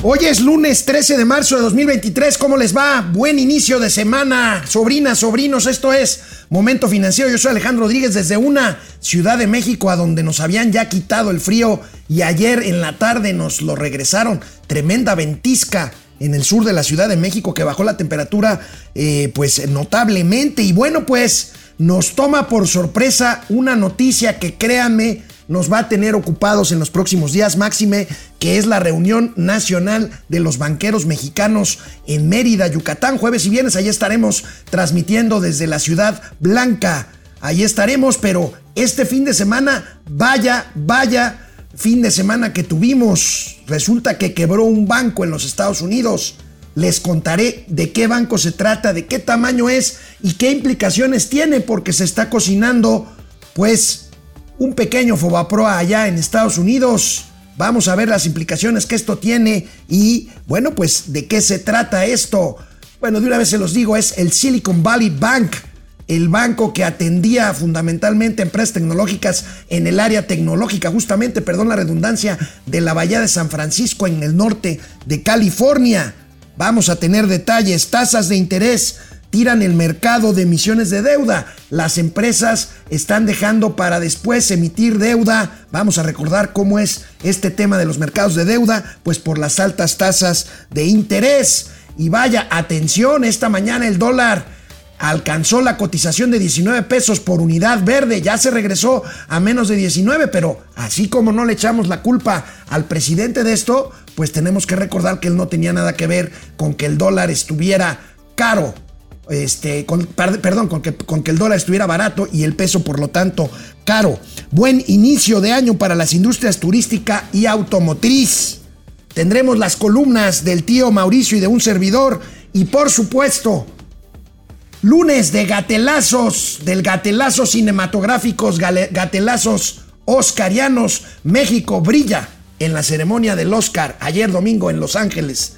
Hoy es lunes 13 de marzo de 2023. ¿Cómo les va? Buen inicio de semana. Sobrinas, sobrinos, esto es Momento Financiero. Yo soy Alejandro Rodríguez desde una Ciudad de México a donde nos habían ya quitado el frío y ayer en la tarde nos lo regresaron. Tremenda ventisca en el sur de la Ciudad de México que bajó la temperatura eh, pues notablemente. Y bueno, pues nos toma por sorpresa una noticia que créanme nos va a tener ocupados en los próximos días, máxime, que es la reunión nacional de los banqueros mexicanos en Mérida, Yucatán, jueves y viernes. Allí estaremos transmitiendo desde la ciudad blanca. Ahí estaremos, pero este fin de semana, vaya, vaya fin de semana que tuvimos. Resulta que quebró un banco en los Estados Unidos. Les contaré de qué banco se trata, de qué tamaño es y qué implicaciones tiene, porque se está cocinando, pues, un pequeño Fobaproa allá en Estados Unidos. Vamos a ver las implicaciones que esto tiene y, bueno, pues de qué se trata esto. Bueno, de una vez se los digo, es el Silicon Valley Bank, el banco que atendía fundamentalmente empresas tecnológicas en el área tecnológica, justamente, perdón la redundancia, de la Bahía de San Francisco en el norte de California. Vamos a tener detalles, tasas de interés tiran el mercado de emisiones de deuda. Las empresas están dejando para después emitir deuda. Vamos a recordar cómo es este tema de los mercados de deuda, pues por las altas tasas de interés. Y vaya, atención, esta mañana el dólar alcanzó la cotización de 19 pesos por unidad verde, ya se regresó a menos de 19, pero así como no le echamos la culpa al presidente de esto, pues tenemos que recordar que él no tenía nada que ver con que el dólar estuviera caro este, perdón, con que, con que el dólar estuviera barato y el peso, por lo tanto, caro. Buen inicio de año para las industrias turística y automotriz. Tendremos las columnas del tío Mauricio y de un servidor. Y por supuesto, lunes de gatelazos, del gatelazo cinematográficos, gatelazos oscarianos. México brilla en la ceremonia del Oscar ayer domingo en Los Ángeles.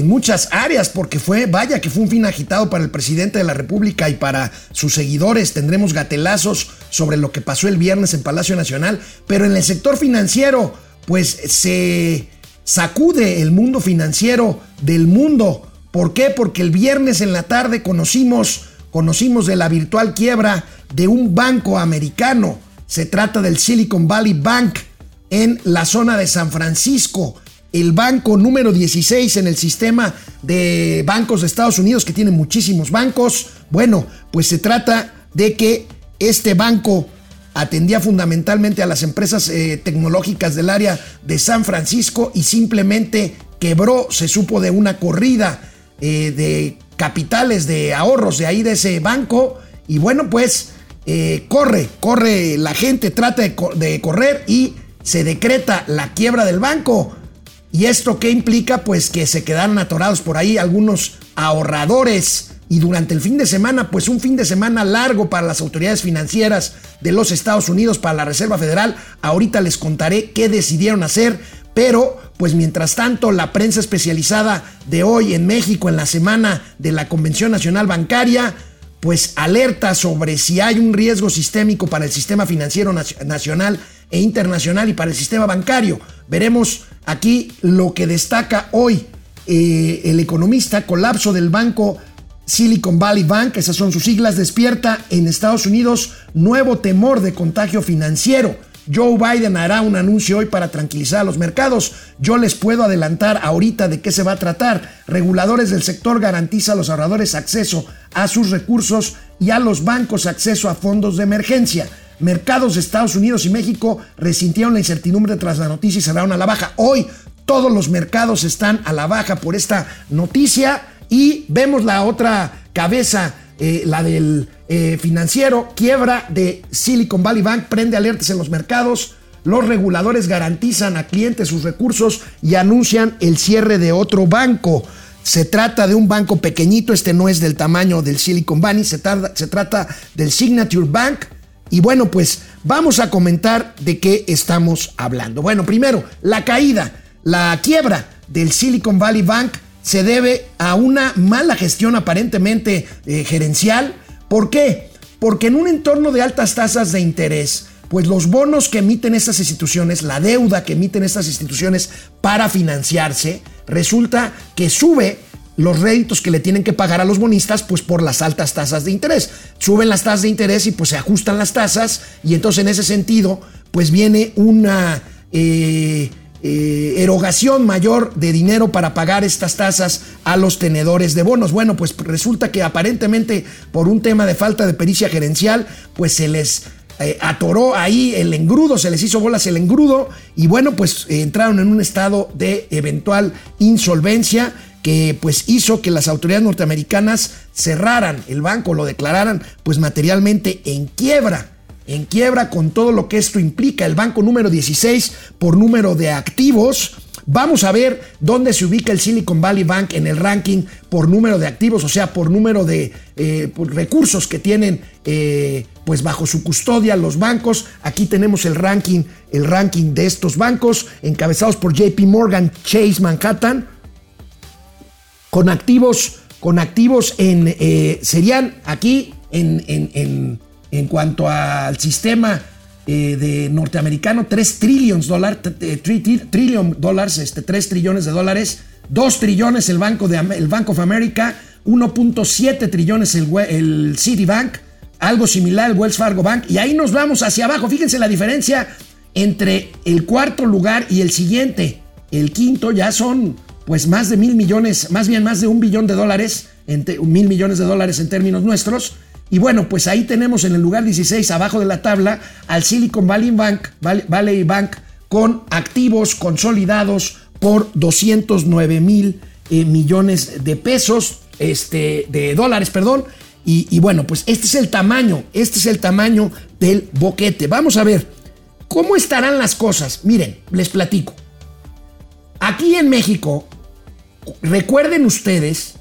en muchas áreas, porque fue, vaya que fue un fin agitado para el presidente de la República y para sus seguidores. Tendremos gatelazos sobre lo que pasó el viernes en Palacio Nacional, pero en el sector financiero, pues se sacude el mundo financiero del mundo. ¿Por qué? Porque el viernes en la tarde conocimos, conocimos de la virtual quiebra de un banco americano. Se trata del Silicon Valley Bank en la zona de San Francisco el banco número 16 en el sistema de bancos de Estados Unidos, que tiene muchísimos bancos. Bueno, pues se trata de que este banco atendía fundamentalmente a las empresas eh, tecnológicas del área de San Francisco y simplemente quebró, se supo de una corrida eh, de capitales, de ahorros de ahí de ese banco. Y bueno, pues eh, corre, corre la gente, trata de correr y se decreta la quiebra del banco. ¿Y esto qué implica? Pues que se quedaron atorados por ahí algunos ahorradores. Y durante el fin de semana, pues un fin de semana largo para las autoridades financieras de los Estados Unidos, para la Reserva Federal. Ahorita les contaré qué decidieron hacer. Pero, pues mientras tanto, la prensa especializada de hoy en México, en la semana de la Convención Nacional Bancaria, pues alerta sobre si hay un riesgo sistémico para el sistema financiero nacional e internacional y para el sistema bancario. Veremos aquí lo que destaca hoy eh, el economista, colapso del banco Silicon Valley Bank, esas son sus siglas, despierta en Estados Unidos nuevo temor de contagio financiero. Joe Biden hará un anuncio hoy para tranquilizar a los mercados. Yo les puedo adelantar ahorita de qué se va a tratar. Reguladores del sector garantiza a los ahorradores acceso a sus recursos y a los bancos acceso a fondos de emergencia. Mercados de Estados Unidos y México resintieron la incertidumbre tras la noticia y cerraron a la baja. Hoy todos los mercados están a la baja por esta noticia y vemos la otra cabeza, eh, la del eh, financiero, quiebra de Silicon Valley Bank, prende alertas en los mercados. Los reguladores garantizan a clientes sus recursos y anuncian el cierre de otro banco. Se trata de un banco pequeñito, este no es del tamaño del Silicon Valley, se, se trata del Signature Bank. Y bueno, pues vamos a comentar de qué estamos hablando. Bueno, primero, la caída, la quiebra del Silicon Valley Bank se debe a una mala gestión aparentemente eh, gerencial. ¿Por qué? Porque en un entorno de altas tasas de interés, pues los bonos que emiten estas instituciones, la deuda que emiten estas instituciones para financiarse, resulta que sube los réditos que le tienen que pagar a los bonistas, pues por las altas tasas de interés. Suben las tasas de interés y pues se ajustan las tasas y entonces en ese sentido, pues viene una... Eh, eh, erogación mayor de dinero para pagar estas tasas a los tenedores de bonos. Bueno, pues resulta que aparentemente por un tema de falta de pericia gerencial, pues se les eh, atoró ahí el engrudo, se les hizo bolas el engrudo y bueno, pues entraron en un estado de eventual insolvencia que pues hizo que las autoridades norteamericanas cerraran el banco, lo declararan pues materialmente en quiebra en quiebra con todo lo que esto implica. El banco número 16 por número de activos. Vamos a ver dónde se ubica el Silicon Valley Bank en el ranking por número de activos, o sea, por número de eh, recursos que tienen eh, pues bajo su custodia los bancos. Aquí tenemos el ranking, el ranking de estos bancos encabezados por JP Morgan Chase Manhattan con activos, con activos en eh, serían aquí en, en en cuanto al sistema eh, de norteamericano, 3 trillones dólares, dólares, este, 3 trillones de dólares, 2 trillones el Banco, de, el Bank of America, 1.7 trillones el, el Citibank, algo similar el Wells Fargo Bank, y ahí nos vamos hacia abajo. Fíjense la diferencia entre el cuarto lugar y el siguiente. El quinto ya son pues más de mil millones, más bien más de un billón de dólares, mil millones de dólares en términos nuestros. Y bueno, pues ahí tenemos en el lugar 16, abajo de la tabla, al Silicon Valley Bank, con activos consolidados por 209 mil eh, millones de pesos, este, de dólares, perdón. Y, y bueno, pues este es el tamaño, este es el tamaño del boquete. Vamos a ver, ¿cómo estarán las cosas? Miren, les platico. Aquí en México, recuerden ustedes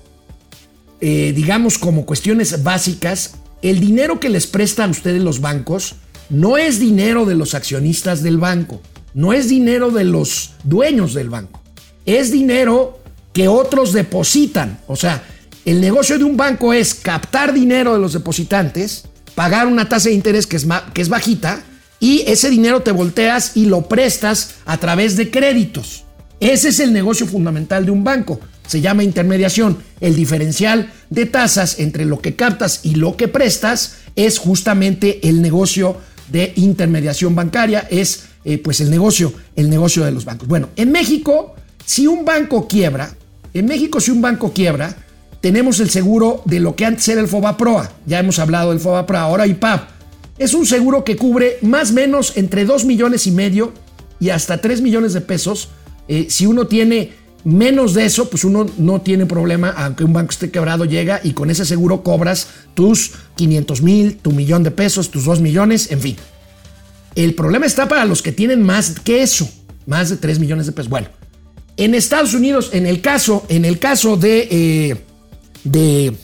eh, digamos, como cuestiones básicas, el dinero que les prestan ustedes los bancos no es dinero de los accionistas del banco, no es dinero de los dueños del banco, es dinero que otros depositan. O sea, el negocio de un banco es captar dinero de los depositantes, pagar una tasa de interés que es, que es bajita, y ese dinero te volteas y lo prestas a través de créditos. Ese es el negocio fundamental de un banco se llama intermediación. El diferencial de tasas entre lo que captas y lo que prestas es justamente el negocio de intermediación bancaria, es eh, pues el negocio, el negocio de los bancos. Bueno, en México, si un banco quiebra, en México si un banco quiebra, tenemos el seguro de lo que antes era el FOBAPROA. Ya hemos hablado del FOBAPROA, ahora IPAP. Es un seguro que cubre más o menos entre 2 millones y medio y hasta 3 millones de pesos eh, si uno tiene Menos de eso, pues uno no tiene problema, aunque un banco esté quebrado, llega y con ese seguro cobras tus 500 mil, tu millón de pesos, tus 2 millones, en fin. El problema está para los que tienen más que eso, más de 3 millones de pesos. Bueno, en Estados Unidos, en el caso, en el caso de, eh, de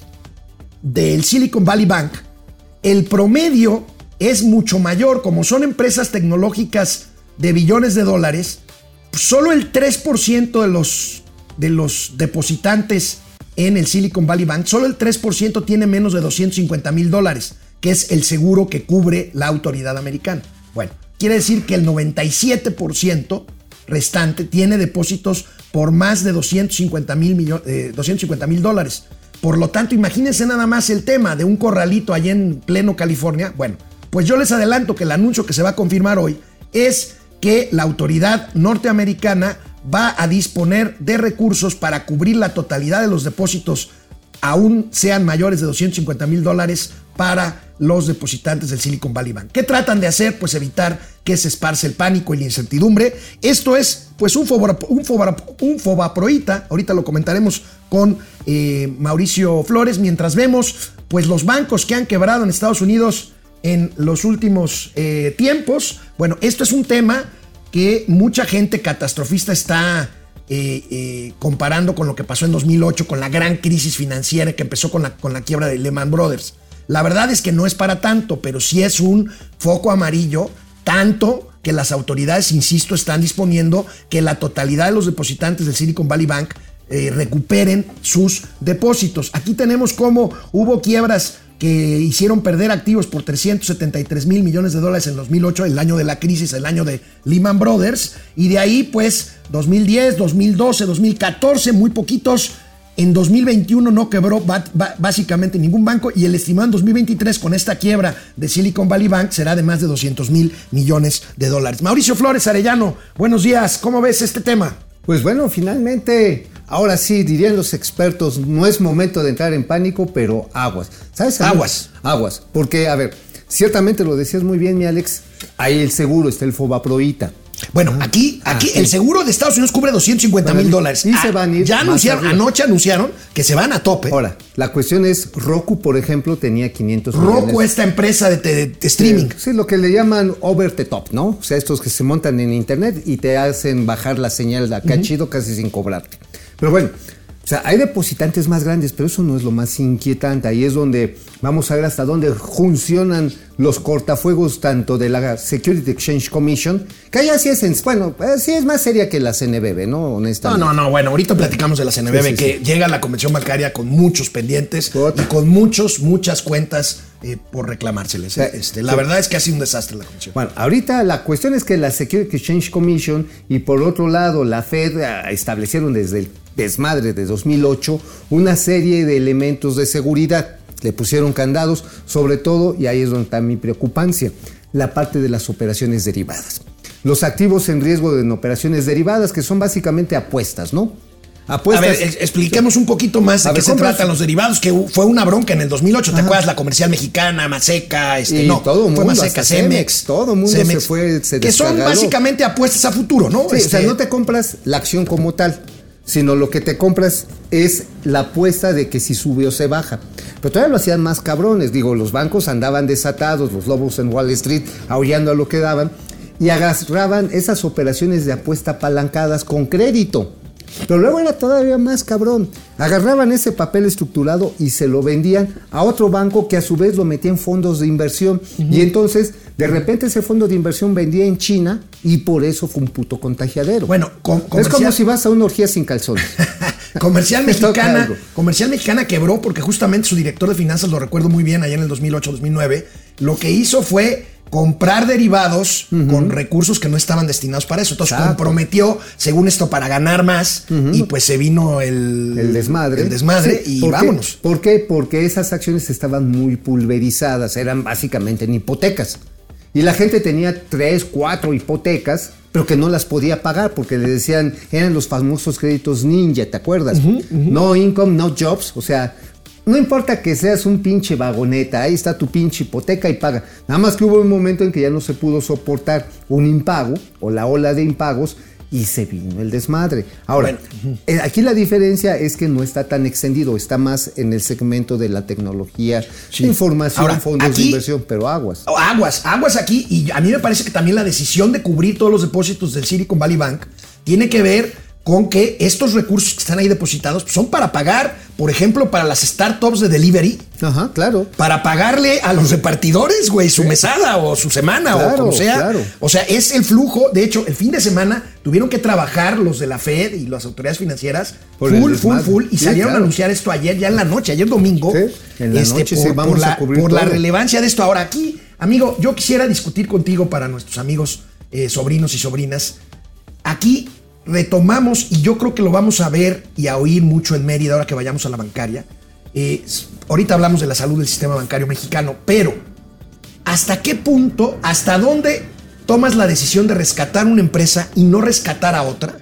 del Silicon Valley Bank, el promedio es mucho mayor, como son empresas tecnológicas de billones de dólares, solo el 3% de los, de los depositantes en el Silicon Valley Bank, solo el 3% tiene menos de 250 mil dólares, que es el seguro que cubre la autoridad americana. Bueno, quiere decir que el 97% restante tiene depósitos por más de 250 eh, mil dólares. Por lo tanto, imagínense nada más el tema de un corralito allá en pleno California. Bueno, pues yo les adelanto que el anuncio que se va a confirmar hoy es que la autoridad norteamericana va a disponer de recursos para cubrir la totalidad de los depósitos, aún sean mayores de 250 mil dólares, para los depositantes del Silicon Valley Bank. ¿Qué tratan de hacer? Pues evitar que se esparce el pánico y la incertidumbre. Esto es pues un, fobaproita, ahorita lo comentaremos con eh, Mauricio Flores, mientras vemos pues los bancos que han quebrado en Estados Unidos en los últimos eh, tiempos. Bueno, esto es un tema que mucha gente catastrofista está eh, eh, comparando con lo que pasó en 2008, con la gran crisis financiera que empezó con la, con la quiebra de Lehman Brothers. La verdad es que no es para tanto, pero sí es un foco amarillo, tanto que las autoridades, insisto, están disponiendo que la totalidad de los depositantes del Silicon Valley Bank recuperen sus depósitos. Aquí tenemos cómo hubo quiebras que hicieron perder activos por 373 mil millones de dólares en 2008, el año de la crisis, el año de Lehman Brothers, y de ahí pues 2010, 2012, 2014, muy poquitos. En 2021 no quebró básicamente ningún banco y el estimado en 2023 con esta quiebra de Silicon Valley Bank será de más de 200 mil millones de dólares. Mauricio Flores Arellano, buenos días, ¿cómo ves este tema? Pues bueno, finalmente, ahora sí, dirían los expertos, no es momento de entrar en pánico, pero aguas. ¿Sabes? Aguas. Aguas. Porque, a ver, ciertamente lo decías muy bien, mi Alex, ahí el seguro está el Fobaproita. Bueno, aquí, aquí Ah, sí. el seguro de Estados Unidos cubre 250 mil dólares. Y se Ah, van a ir Ya anunciaron, arriba. anoche anunciaron que se van a tope. Ahora, la cuestión es, Roku, por ejemplo, tenía 500 Roku, millones. esta empresa de, de- de streaming. Sí, lo que le llaman over the top, ¿no? O sea, estos que se montan en internet y te hacen bajar la señal de acá chido casi sin cobrarte. Pero bueno, o sea, hay depositantes más grandes, pero eso no es lo más inquietante. Ahí es donde vamos a ver hasta dónde funcionan los cortafuegos tanto de la Security Exchange Commission, que allá sí es, en- bueno, eh, sí es más seria que la CNBB, ¿no? No, Honestamente. no, no, bueno, ahorita platicamos de la CNBB, Sí, sí, que llega a la convención bancaria con muchos pendientes y con muchos, muchas cuentas eh, por reclamárseles. eh. Este, la verdad es que ha sido un desastre la convención. Bueno, ahorita la cuestión es que la Security Exchange Commission y por otro lado la Fed ah, establecieron desde el desmadre de 2008 una serie de elementos de seguridad. Le pusieron candados, sobre todo, y ahí es donde está mi preocupancia, la parte de las operaciones derivadas. Los activos en riesgo en operaciones derivadas, que son básicamente apuestas, ¿no? A Apuestas. ver, es- expliquemos un poquito más de A qué ver, se tratan los derivados, que fue una bronca en el 2008, ¿te acuerdas? La comercial mexicana, Maseca, este, Y no, todo fue mundo, Maseca, Cemex, todo mundo se fue, se Que son básicamente apuestas a futuro, ¿no? Sí, o sea, Este, no te compras la acción como tal, sino lo que te compras es la apuesta de que si sube o se baja. Pero todavía lo hacían más cabrones. Digo, los bancos andaban desatados, los lobos en Wall Street aullando a lo que daban, y agarraban esas operaciones de apuesta apalancadas con crédito. Pero luego era todavía más cabrón. Agarraban ese papel estructurado y se lo vendían a otro banco que a su vez lo metía en fondos de inversión. Y entonces, de repente ese fondo de inversión vendía en China y por eso fue un puto contagiadero. Bueno, com- es como si vas a una orgía sin calzones. Comercial Mexicana. Comercial Mexicana quebró porque justamente su director de finanzas, lo recuerdo muy bien, allá en el 2008-2009, lo que hizo fue comprar derivados con recursos que no estaban destinados para eso. Entonces Exacto. comprometió, según esto, para ganar más y pues se vino el, El desmadre. el desmadre Sí, y ¿por qué? vámonos. ¿Por qué? Porque esas acciones estaban muy pulverizadas, eran básicamente en hipotecas. Y la gente tenía tres, cuatro hipotecas, pero que no las podía pagar porque le decían, eran los famosos créditos ninja, ¿te acuerdas? No income, no jobs, o sea, no importa que seas un pinche vagoneta, ahí está tu pinche hipoteca y paga. Nada más que hubo un momento en que ya no se pudo soportar un impago o la ola de impagos y se vino el desmadre. Ahora, eh, aquí la diferencia es que no está tan extendido, está más en el segmento de la tecnología, Sí. información, Ahora, fondos aquí- de inversión, pero aguas. Aguas, aguas aquí. Y a mí me parece que también la decisión de cubrir todos los depósitos del Silicon Valley Bank tiene que ver con que estos recursos que están ahí depositados son para pagar, por ejemplo, para las startups de delivery, Ajá, claro. para pagarle a los repartidores, güey, su mesada o su semana o como sea. claro. O sea, es el flujo. De hecho, el fin de semana tuvieron que trabajar los de la Fed y las autoridades financieras Por full, full, full. Y Sí, salieron a anunciar esto ayer, ya en la noche, ayer domingo. Sí, en la noche, sí, por, vamos por a la, por relevancia de esto. Ahora, aquí, amigo, yo quisiera discutir contigo para nuestros amigos, eh, sobrinos y sobrinas. Aquí retomamos, y yo creo que lo vamos a ver y a oír mucho en Mérida ahora que vayamos a la bancaria. Eh, ahorita hablamos de la salud del sistema bancario mexicano, pero ¿hasta qué punto, hasta dónde tomas la decisión de rescatar una empresa y no rescatar a otra?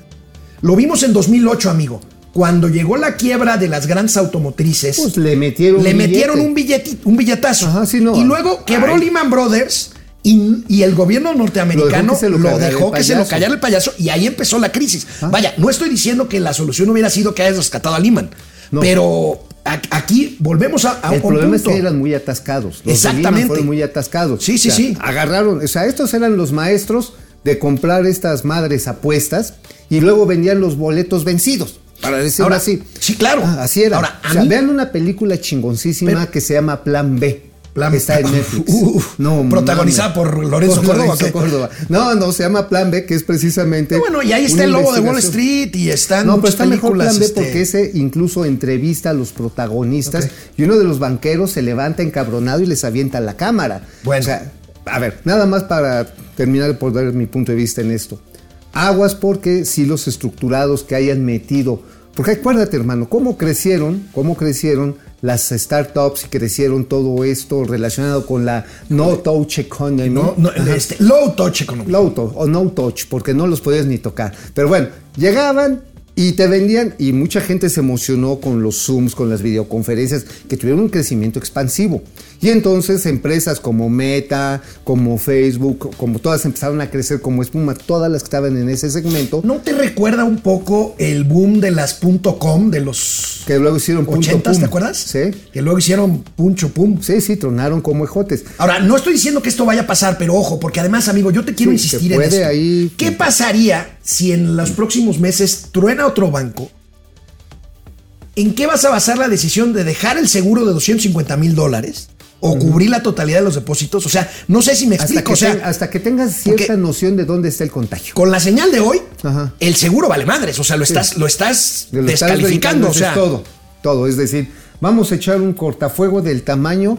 Lo vimos en 2008, amigo. Cuando llegó la quiebra de las grandes automotrices, Pues le metieron le un metieron billete. un, billeti- un billetazo. Ajá, sí, no. Y luego quebró Ay. Lehman Brothers y, y el gobierno norteamericano Lo dejó que se lo dejó que se lo callara el payaso y ahí empezó la crisis. Vaya, no estoy diciendo que la solución hubiera sido que hayas rescatado a Lehman, No. pero aquí volvemos a, a El un problema es punto. que eran muy atascados. Los Exactamente. Fueron muy atascados. Sí, sí, O sea, sí. Agarraron, o sea, estos eran los maestros de comprar estas madres apuestas y luego vendían los boletos vencidos. Para decirlo Ahora, así. sí, claro. Ah, así era. Ahora, a O sea, mí- vean una película chingoncísima Pero- que se llama Plan B. Plan- que está en Netflix. Uf, protagonizada por Lorenzo ¿qué? Córdoba. No, no, se llama Plan B, que es precisamente. Ah, bueno, y ahí está el lobo de Wall. Street y están No, pero está mejor Plan B este, porque ese incluso entrevista a los protagonistas y uno de los banqueros se levanta encabronado y les avienta la cámara. Bueno. O sea, a ver, nada más para terminar por dar mi punto de vista en esto. Aguas porque si los estructurados que hayan metido, porque acuérdate hermano, cómo crecieron, cómo crecieron las startups y crecieron todo esto relacionado con la no touch economy. no, este, low touch economy. Low touch o no touch, porque no los podías ni tocar. Pero bueno, llegaban y te vendían y mucha gente se emocionó con los Zooms, con las videoconferencias, que tuvieron un crecimiento expansivo. Y entonces empresas como Meta, como Facebook, como todas empezaron a crecer como espuma, todas las que estaban en ese segmento, ¿No te recuerda un poco el boom de las .com de los que luego hicieron punto 80 pum. ¿te acuerdas? Sí. Que luego hicieron puncho pum. Sí, sí, tronaron como ejotes. Ahora, no estoy diciendo que esto vaya a pasar, pero ojo, porque además, amigo, yo te quiero Sí, insistir en esto. ahí- ¿Qué pasaría si en los próximos meses truena otro banco? ¿En qué vas a basar la decisión de dejar el seguro de 250 mil dólares o cubrir la totalidad de los depósitos? O sea, no sé si me Hasta explico. que, O sea, hasta que tengas cierta noción de dónde está el contagio. con la señal de hoy, Ajá. el seguro vale madres. O sea, lo estás, lo estás lo descalificando. O sea, es todo, todo. Es decir, vamos a echar un cortafuego del tamaño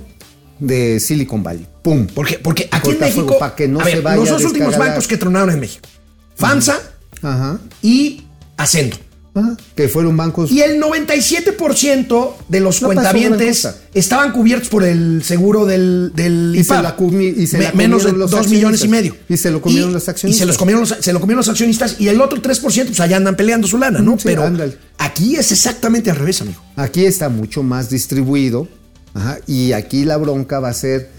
de Silicon Valley. ¡Pum! Porque, porque aquí en México, para que no a se vaya los dos últimos bancos que tronaron en México, FAMSA Ajá. y Ascendo. Ajá. Que fueron bancos. Y el 97% de los No cuentavientes estaban cubiertos por el seguro del, del Y se la comi- y se la menos de comieron los 2 millones y accionistas. medio. Y se lo comieron Y- los Y se accionistas. los comieron los, se lo comieron los accionistas. Y el otro 3%, pues allá andan peleando su lana, ¿no? Sí, Pero ándale. aquí es exactamente al revés, amigo. Aquí está mucho más distribuido. Ajá, y aquí la bronca va a ser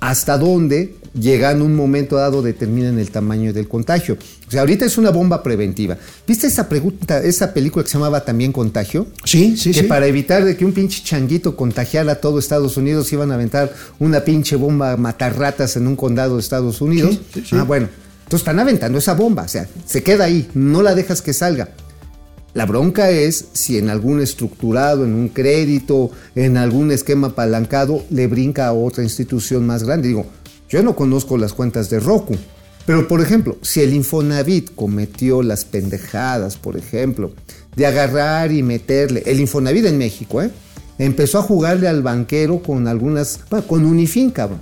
hasta dónde, llegando un momento dado, determinan el tamaño del contagio. O sea, ahorita es una bomba preventiva. ¿Viste esa pregunta, esa película que se llamaba también Contagio? Sí, sí, que sí. para evitar de que un pinche changuito contagiara a todo Estados Unidos iban a aventar una pinche bomba a matar ratas en un condado de Estados Unidos. Sí, sí, sí. Ah, bueno. Entonces están aventando esa bomba, o sea, se queda ahí, no la dejas que salga. La bronca es si en algún estructurado, en un crédito, en algún esquema apalancado, le brinca a otra institución más grande. Digo, yo no conozco las cuentas de Roku, pero por ejemplo, si el Infonavit cometió las pendejadas, por ejemplo, de agarrar y meterle, el Infonavit en México, ¿eh? empezó a jugarle al banquero con algunas, bueno, con Unifin, cabrón.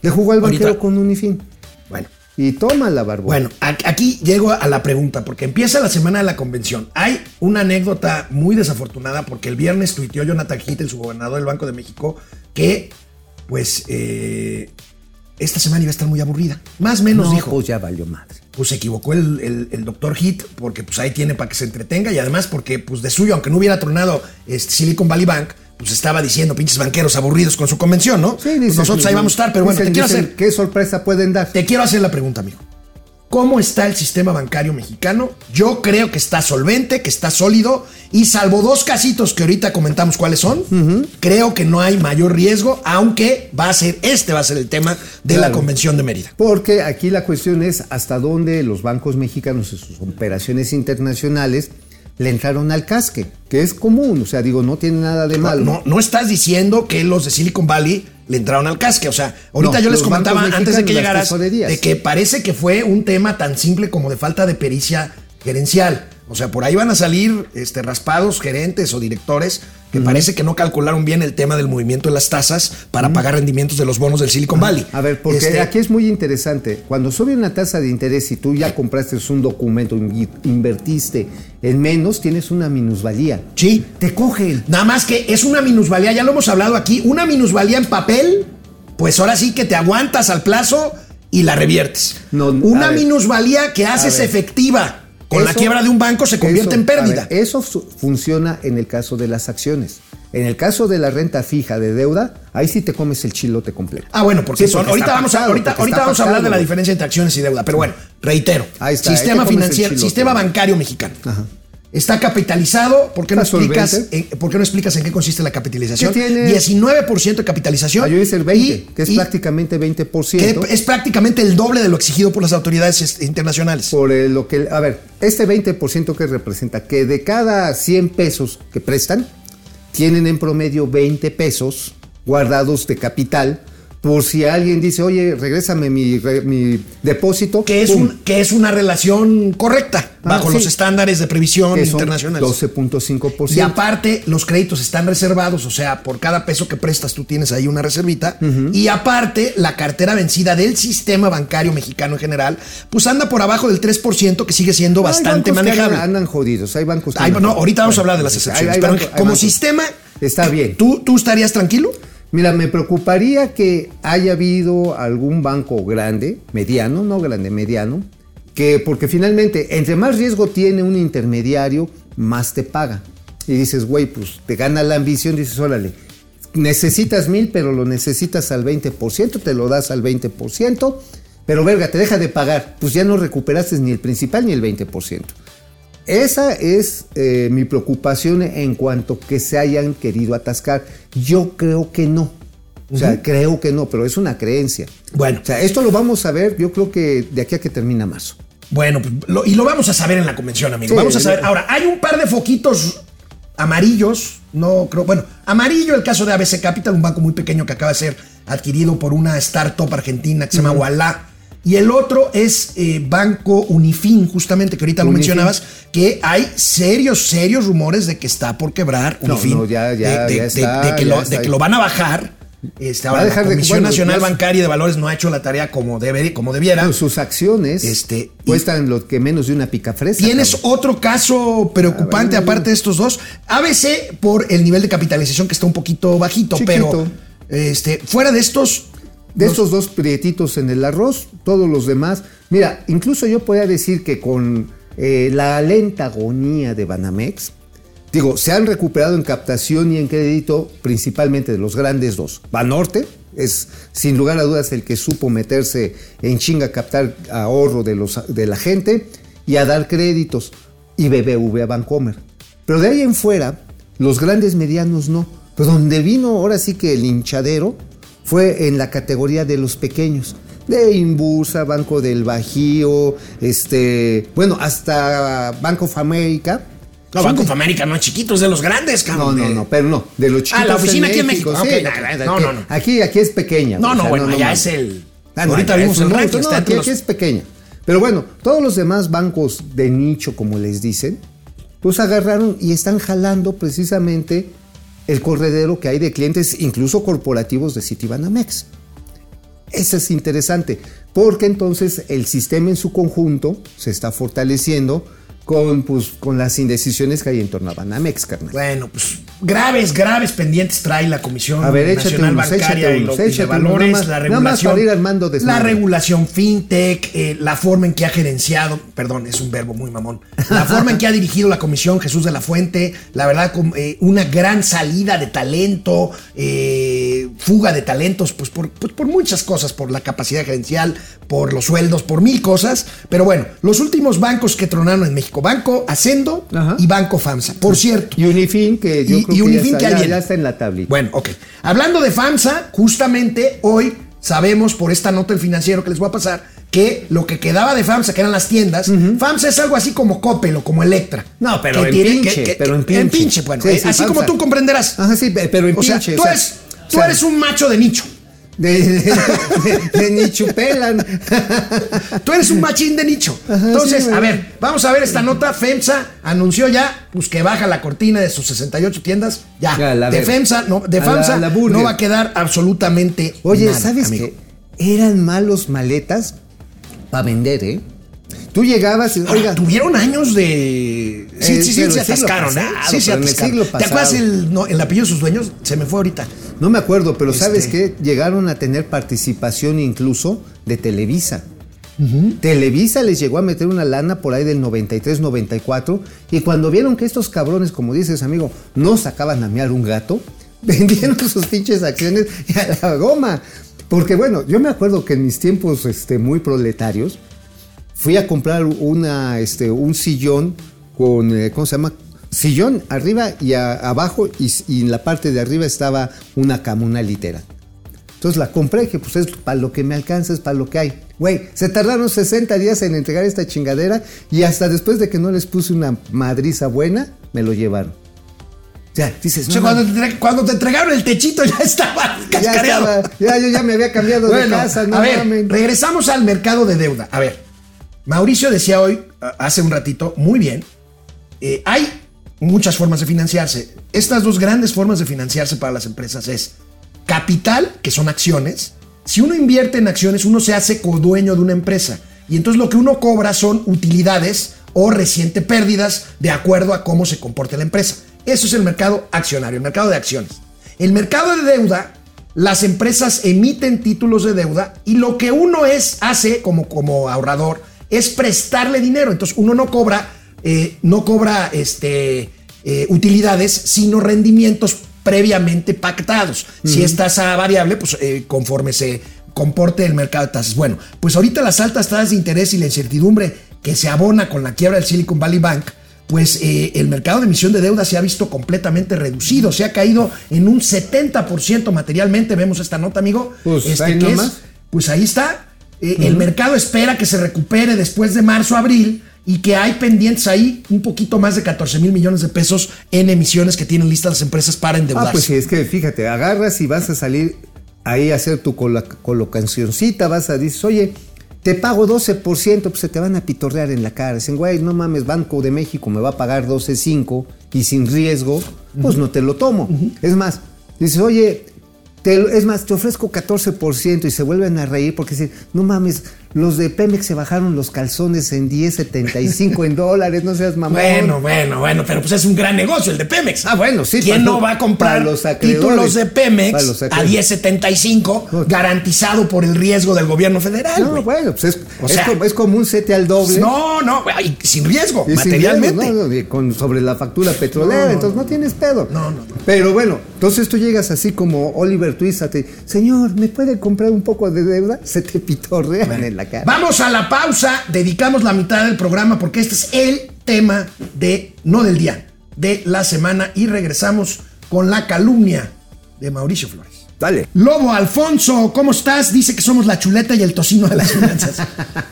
Le jugó al Ahorita- banquero con Unifin. Bueno. Y toma la barba. Bueno, aquí llego a la pregunta, porque empieza la semana de la convención. Hay una anécdota muy desafortunada, porque el viernes tuiteó Jonathan Hittel, su gobernador del Banco de México, que, pues, eh, esta semana iba a estar muy aburrida. Más o menos no, dijo. pues ya valió madre. Pues se equivocó el, el- el doctor Hit, porque pues ahí tiene para que se entretenga y además porque, pues de suyo, aunque no hubiera tronado este, Silicon Valley Bank, pues estaba diciendo pinches banqueros aburridos con su convención, ¿no? Sí, Pues dices, nosotros ahí vamos a estar, pero bueno, dicen- te quiero hacer. ¿Qué sorpresa pueden dar? Te quiero hacer la pregunta, amigo. ¿Cómo está el sistema bancario mexicano? Yo creo que está solvente, que está sólido y salvo dos casitos que ahorita comentamos cuáles son, creo que no hay mayor riesgo, aunque va a ser, este va a ser el tema de la convención de Mérida. Porque aquí la cuestión es hasta dónde los bancos mexicanos en sus operaciones internacionales le entraron al casque, que es común, o sea, digo, no tiene nada de malo. No, no estás diciendo que los de Silicon Valley le entraron al casque. O sea, ahorita No, yo les comentaba antes de que llegaras de que parece que fue un tema tan simple como de falta de pericia gerencial. O sea, por ahí van a salir este, raspados gerentes o directores que parece que no calcularon bien el tema del movimiento de las tasas para pagar rendimientos de los bonos del Silicon Valley. A ver, porque Este, aquí es muy interesante. Cuando sube una tasa de interés y tú ya compraste un documento, invertiste en menos, tienes una minusvalía. Sí. Te cogen. Nada más que es una minusvalía, ya lo hemos hablado aquí, una minusvalía en papel, pues ahora sí que te aguantas al plazo y la reviertes. No, una minusvalía que haces efectiva. Con la quiebra de un banco se convierte eso- en pérdida. ver, eso funciona en el caso de las acciones. En el caso de la renta fija de deuda, ahí sí te comes el chilote completo. Ah, bueno, porque Sí, son. ahorita vamos pactado, ahorita, porque ahorita vamos a hablar de la diferencia entre acciones y deuda. Pero bueno, reitero. Está, sistema financiero, sistema bancario mexicano. Ajá. Está capitalizado. ¿Por qué, no explicas, en, ¿Por qué no explicas en qué consiste la capitalización? ¿Qué tiene? 19% de capitalización. Ah, yo hice el 20, y- que es y- prácticamente 20%. que es prácticamente el doble de lo exigido por las autoridades este, internacionales. por lo que, a ver, este 20% que representa que de cada 100 pesos que prestan, tienen en promedio 20 pesos guardados de capital, por si alguien dice, oye, regrésame mi, re- mi depósito. que es, ¡pum! un, que es una relación correcta Ah, bajo sí. los estándares de previsión internacionales. 12.5%. Y aparte, los créditos están reservados, o sea, por cada peso que prestas tú tienes ahí una reservita. Y aparte, la cartera vencida del sistema bancario mexicano en general, pues anda por abajo del 3%, que sigue siendo Hay bastante manejable. Andan, jodidos, hay bancos que Ay, andan no, ahorita vamos a hablar de las hay- excepciones, hay pero banco- hay como sistema, Está bien. ¿tú, ¿tú estarías tranquilo? Mira, me preocuparía que haya habido algún banco grande, mediano, no grande, mediano, que porque finalmente, entre más riesgo tiene un intermediario, más te paga. Y dices, güey, pues te gana la ambición, dices, órale, necesitas mil, pero lo necesitas al 20%, te lo das al 20%, pero verga, te deja de pagar, pues ya no recuperaste ni el principal ni el 20%. Esa es eh, mi preocupación en cuanto que se hayan querido atascar. Yo creo que no. O sea, creo que no, pero es una creencia. Bueno. O sea, esto lo vamos a ver, yo creo que de aquí a que termina marzo. Bueno, pues, lo- y lo vamos a saber en la convención, amigo. Sí, vamos a saber. Ahora, hay un par de foquitos amarillos. No creo. Bueno, amarillo el caso de ABC Capital, un banco muy pequeño que acaba de ser adquirido por una startup argentina que se llama Walla. Y el otro es eh, Banco Unifin, justamente, que ahorita lo mencionabas, que hay serios, serios rumores de que está por quebrar Unifin. de, que, lo, van a bajar. Este, ahora, dejar la de- Comisión bueno, Nacional ya es- Bancaria de Valores no ha hecho la tarea como, debe, como debiera. Bueno, sus acciones Este, cuestan lo que menos de una picafresa. Tienes cabrón. otro caso preocupante A ver, aparte de estos dos. ABC por el nivel de capitalización que está un poquito bajito, Chiquito. pero este, fuera de estos, De estos dos prietitos en el arroz, todos los demás. Mira, incluso yo podría decir que con eh, la lenta agonía de Banamex, digo, se han recuperado en captación y en crédito principalmente de los grandes dos. Banorte es sin lugar a dudas el que supo meterse en chinga a captar ahorro de, los, de la gente y a dar créditos. Y BBVA Bancomer. Pero de ahí en fuera, los grandes medianos no. Pero donde vino ahora sí que el hinchadero fue en la categoría de los pequeños. De Imbursa, Banco del Bajío, este, bueno, hasta Bank of America. no, Banco de- no es chiquito, es de los grandes, No, cabrón. no, de- no, pero no, de los chiquitos. Ah, la oficina aquí en México. sí, Ok, no, No, no, no. Aquí, aquí es pequeña. No, o no, sea, bueno, allá mames. es el. Ah, no, ahorita allá vimos el ranking. No, aquí, los- aquí es pequeña. Pero bueno, todos los demás bancos de nicho, como les dicen, pues agarraron y están jalando precisamente el corredero que hay de clientes, incluso corporativos de Citibanamex. Eso es interesante, porque entonces el sistema en su conjunto se está fortaleciendo con, pues, con las indecisiones que hay en torno a Banamex, carnal. Bueno, pues graves, graves pendientes trae la Comisión A ver, échate Nacional unos, Bancaria unos, los- y de unos, Valores, nada más- la regulación. armando la regulación fintech, eh, la forma en que ha gerenciado, perdón, es un verbo muy mamón, la forma en que ha dirigido la Comisión Jesús de la Fuente, la verdad, con, eh, una gran salida de talento, eh, fuga de talentos, pues por, pues por muchas cosas, por la capacidad gerencial, por los sueldos, por mil cosas. Pero bueno, los últimos bancos que tronaron en México, Banco Ascendo Ajá. y Banco FAMSA. Por cierto, Y Unifin, que yo y, creo y que Unifin ya, que está, ahí ya- viene. ya está en la tablita. Bueno, ok. Hablando de FAMSA, justamente hoy sabemos por esta nota del financiero que les voy a pasar que lo que quedaba de FAMSA, que eran las tiendas, FAMSA es algo así como Coppel o como Electra. No, pero Que en pinche, pero en En pinche. pinche, bueno. Sí, eh, sí, así FAMSA. como tú comprenderás. Ajá, sí, pe- pero en o sea, pinche. tú, o sea, eres, tú eres un macho de nicho. De, de, de- de ni chupelan. Tú eres un machín de nicho. Ajá, Entonces, sí, a ver, vamos a ver esta nota. FEMSA anunció ya pues, que baja la cortina de sus 68 tiendas. Ya, Ya, la de. FEMSA, no, de la- la no va a quedar absolutamente Oye, nada, ¿sabes amigo. qué? Eran malos maletas para vender, ¿eh? Tú llegabas y, oiga, tuvieron años de. Sí, Eh, sí, sí, se atascaron, ¿eh? Sí, se atascaron. ¿Te acuerdas el, no, el apellido de sus dueños? Se me fue ahorita. no me acuerdo, pero ¿sabes Este- qué? Llegaron a tener participación incluso de Televisa. Televisa les llegó a meter una lana por ahí del 93, 94 y cuando vieron que estos cabrones, como dices amigo, no sacaban a mear un gato, vendieron sus pinches acciones a la goma. Porque bueno, yo me acuerdo que en mis tiempos este, muy proletarios, fui a comprar una, este, un sillón con eh, ¿cómo se llama? Sillón arriba y a- abajo y, y en la parte de arriba estaba una cama, una litera. Entonces la compré, dije, pues es para lo que me alcanza, es para lo que hay. Güey, se tardaron 60 días en entregar esta chingadera y hasta después de que no les puse una madriza buena, me lo llevaron. O sea, dices, no, cuando, te, entre- cuando te entregaron el techito ya estaba ya, cascareado. estaba, ya, yo ya me había cambiado de casa, no a ver, regresamos al mercado de deuda. A ver, Mauricio decía hoy, hace un ratito, muy bien, eh, hay muchas formas de financiarse. Estas dos grandes formas de financiarse para las empresas es capital, que son acciones. Si uno invierte en acciones, uno se hace codueño de una empresa. Y entonces lo que uno cobra son utilidades o reciente pérdidas de acuerdo a cómo se comporte la empresa. Eso es el mercado accionario, el mercado de acciones. El mercado de deuda, las empresas emiten títulos de deuda y lo que uno es, hace como, como ahorrador es prestarle dinero. Entonces uno no cobra, eh, no cobra este, eh, utilidades, sino rendimientos previamente pactados. Si es tasa variable, pues eh, conforme se comporte el mercado de tasas. Bueno, pues ahorita las altas tasas de interés y la incertidumbre que se abona con la quiebra del Silicon Valley Bank, pues eh, el mercado de emisión de deuda se ha visto completamente reducido, se ha caído en un 70% materialmente. Vemos esta nota, amigo. Pues, Este, ahí que es- nomás. pues ahí está. Eh, El mercado espera que se recupere después de marzo, abril y que hay pendientes ahí un poquito más de 14 mil millones de pesos en emisiones que tienen listas las empresas para endeudarse. Ah, pues sí, es que fíjate, agarras y vas a salir ahí a hacer tu colo- colocacioncita, vas a decir, oye, te pago 12%, pues se te van a pitorrear en la cara. Dicen, güey, no mames, Banco de México me va a pagar 12.5 y sin riesgo, pues no te lo tomo. Es más, dices, oye, es más, te ofrezco 14% y se vuelven a reír porque dicen, no mames, los de Pemex se bajaron los calzones en 10.75 en dólares, no seas mamón. Bueno, bueno, bueno, pero pues es un gran negocio el de Pemex. Ah, bueno, sí, ¿Quién no va a comprar los títulos de Pemex a acreedores. 10.75 garantizado por el riesgo del gobierno federal? No, bueno, pues es, O es sea, como, es como un sete al doble. No, no, güey, y sin riesgo, Y sin materialmente. riesgo, ¿no? Y con, sobre la factura petrolera, entonces no tienes pedo. No, no, no. Pero bueno, entonces tú llegas así como Oliver Twist, señor, ¿me puede comprar un poco de deuda? Se te pitorrean en la Vamos a la pausa, dedicamos la mitad del programa porque este es el tema de, no del día, de la semana y regresamos con la calumnia de Mauricio Flores. Dale. Lobo Alfonso, ¿cómo estás? Dice que somos la chuleta y el tocino de las finanzas.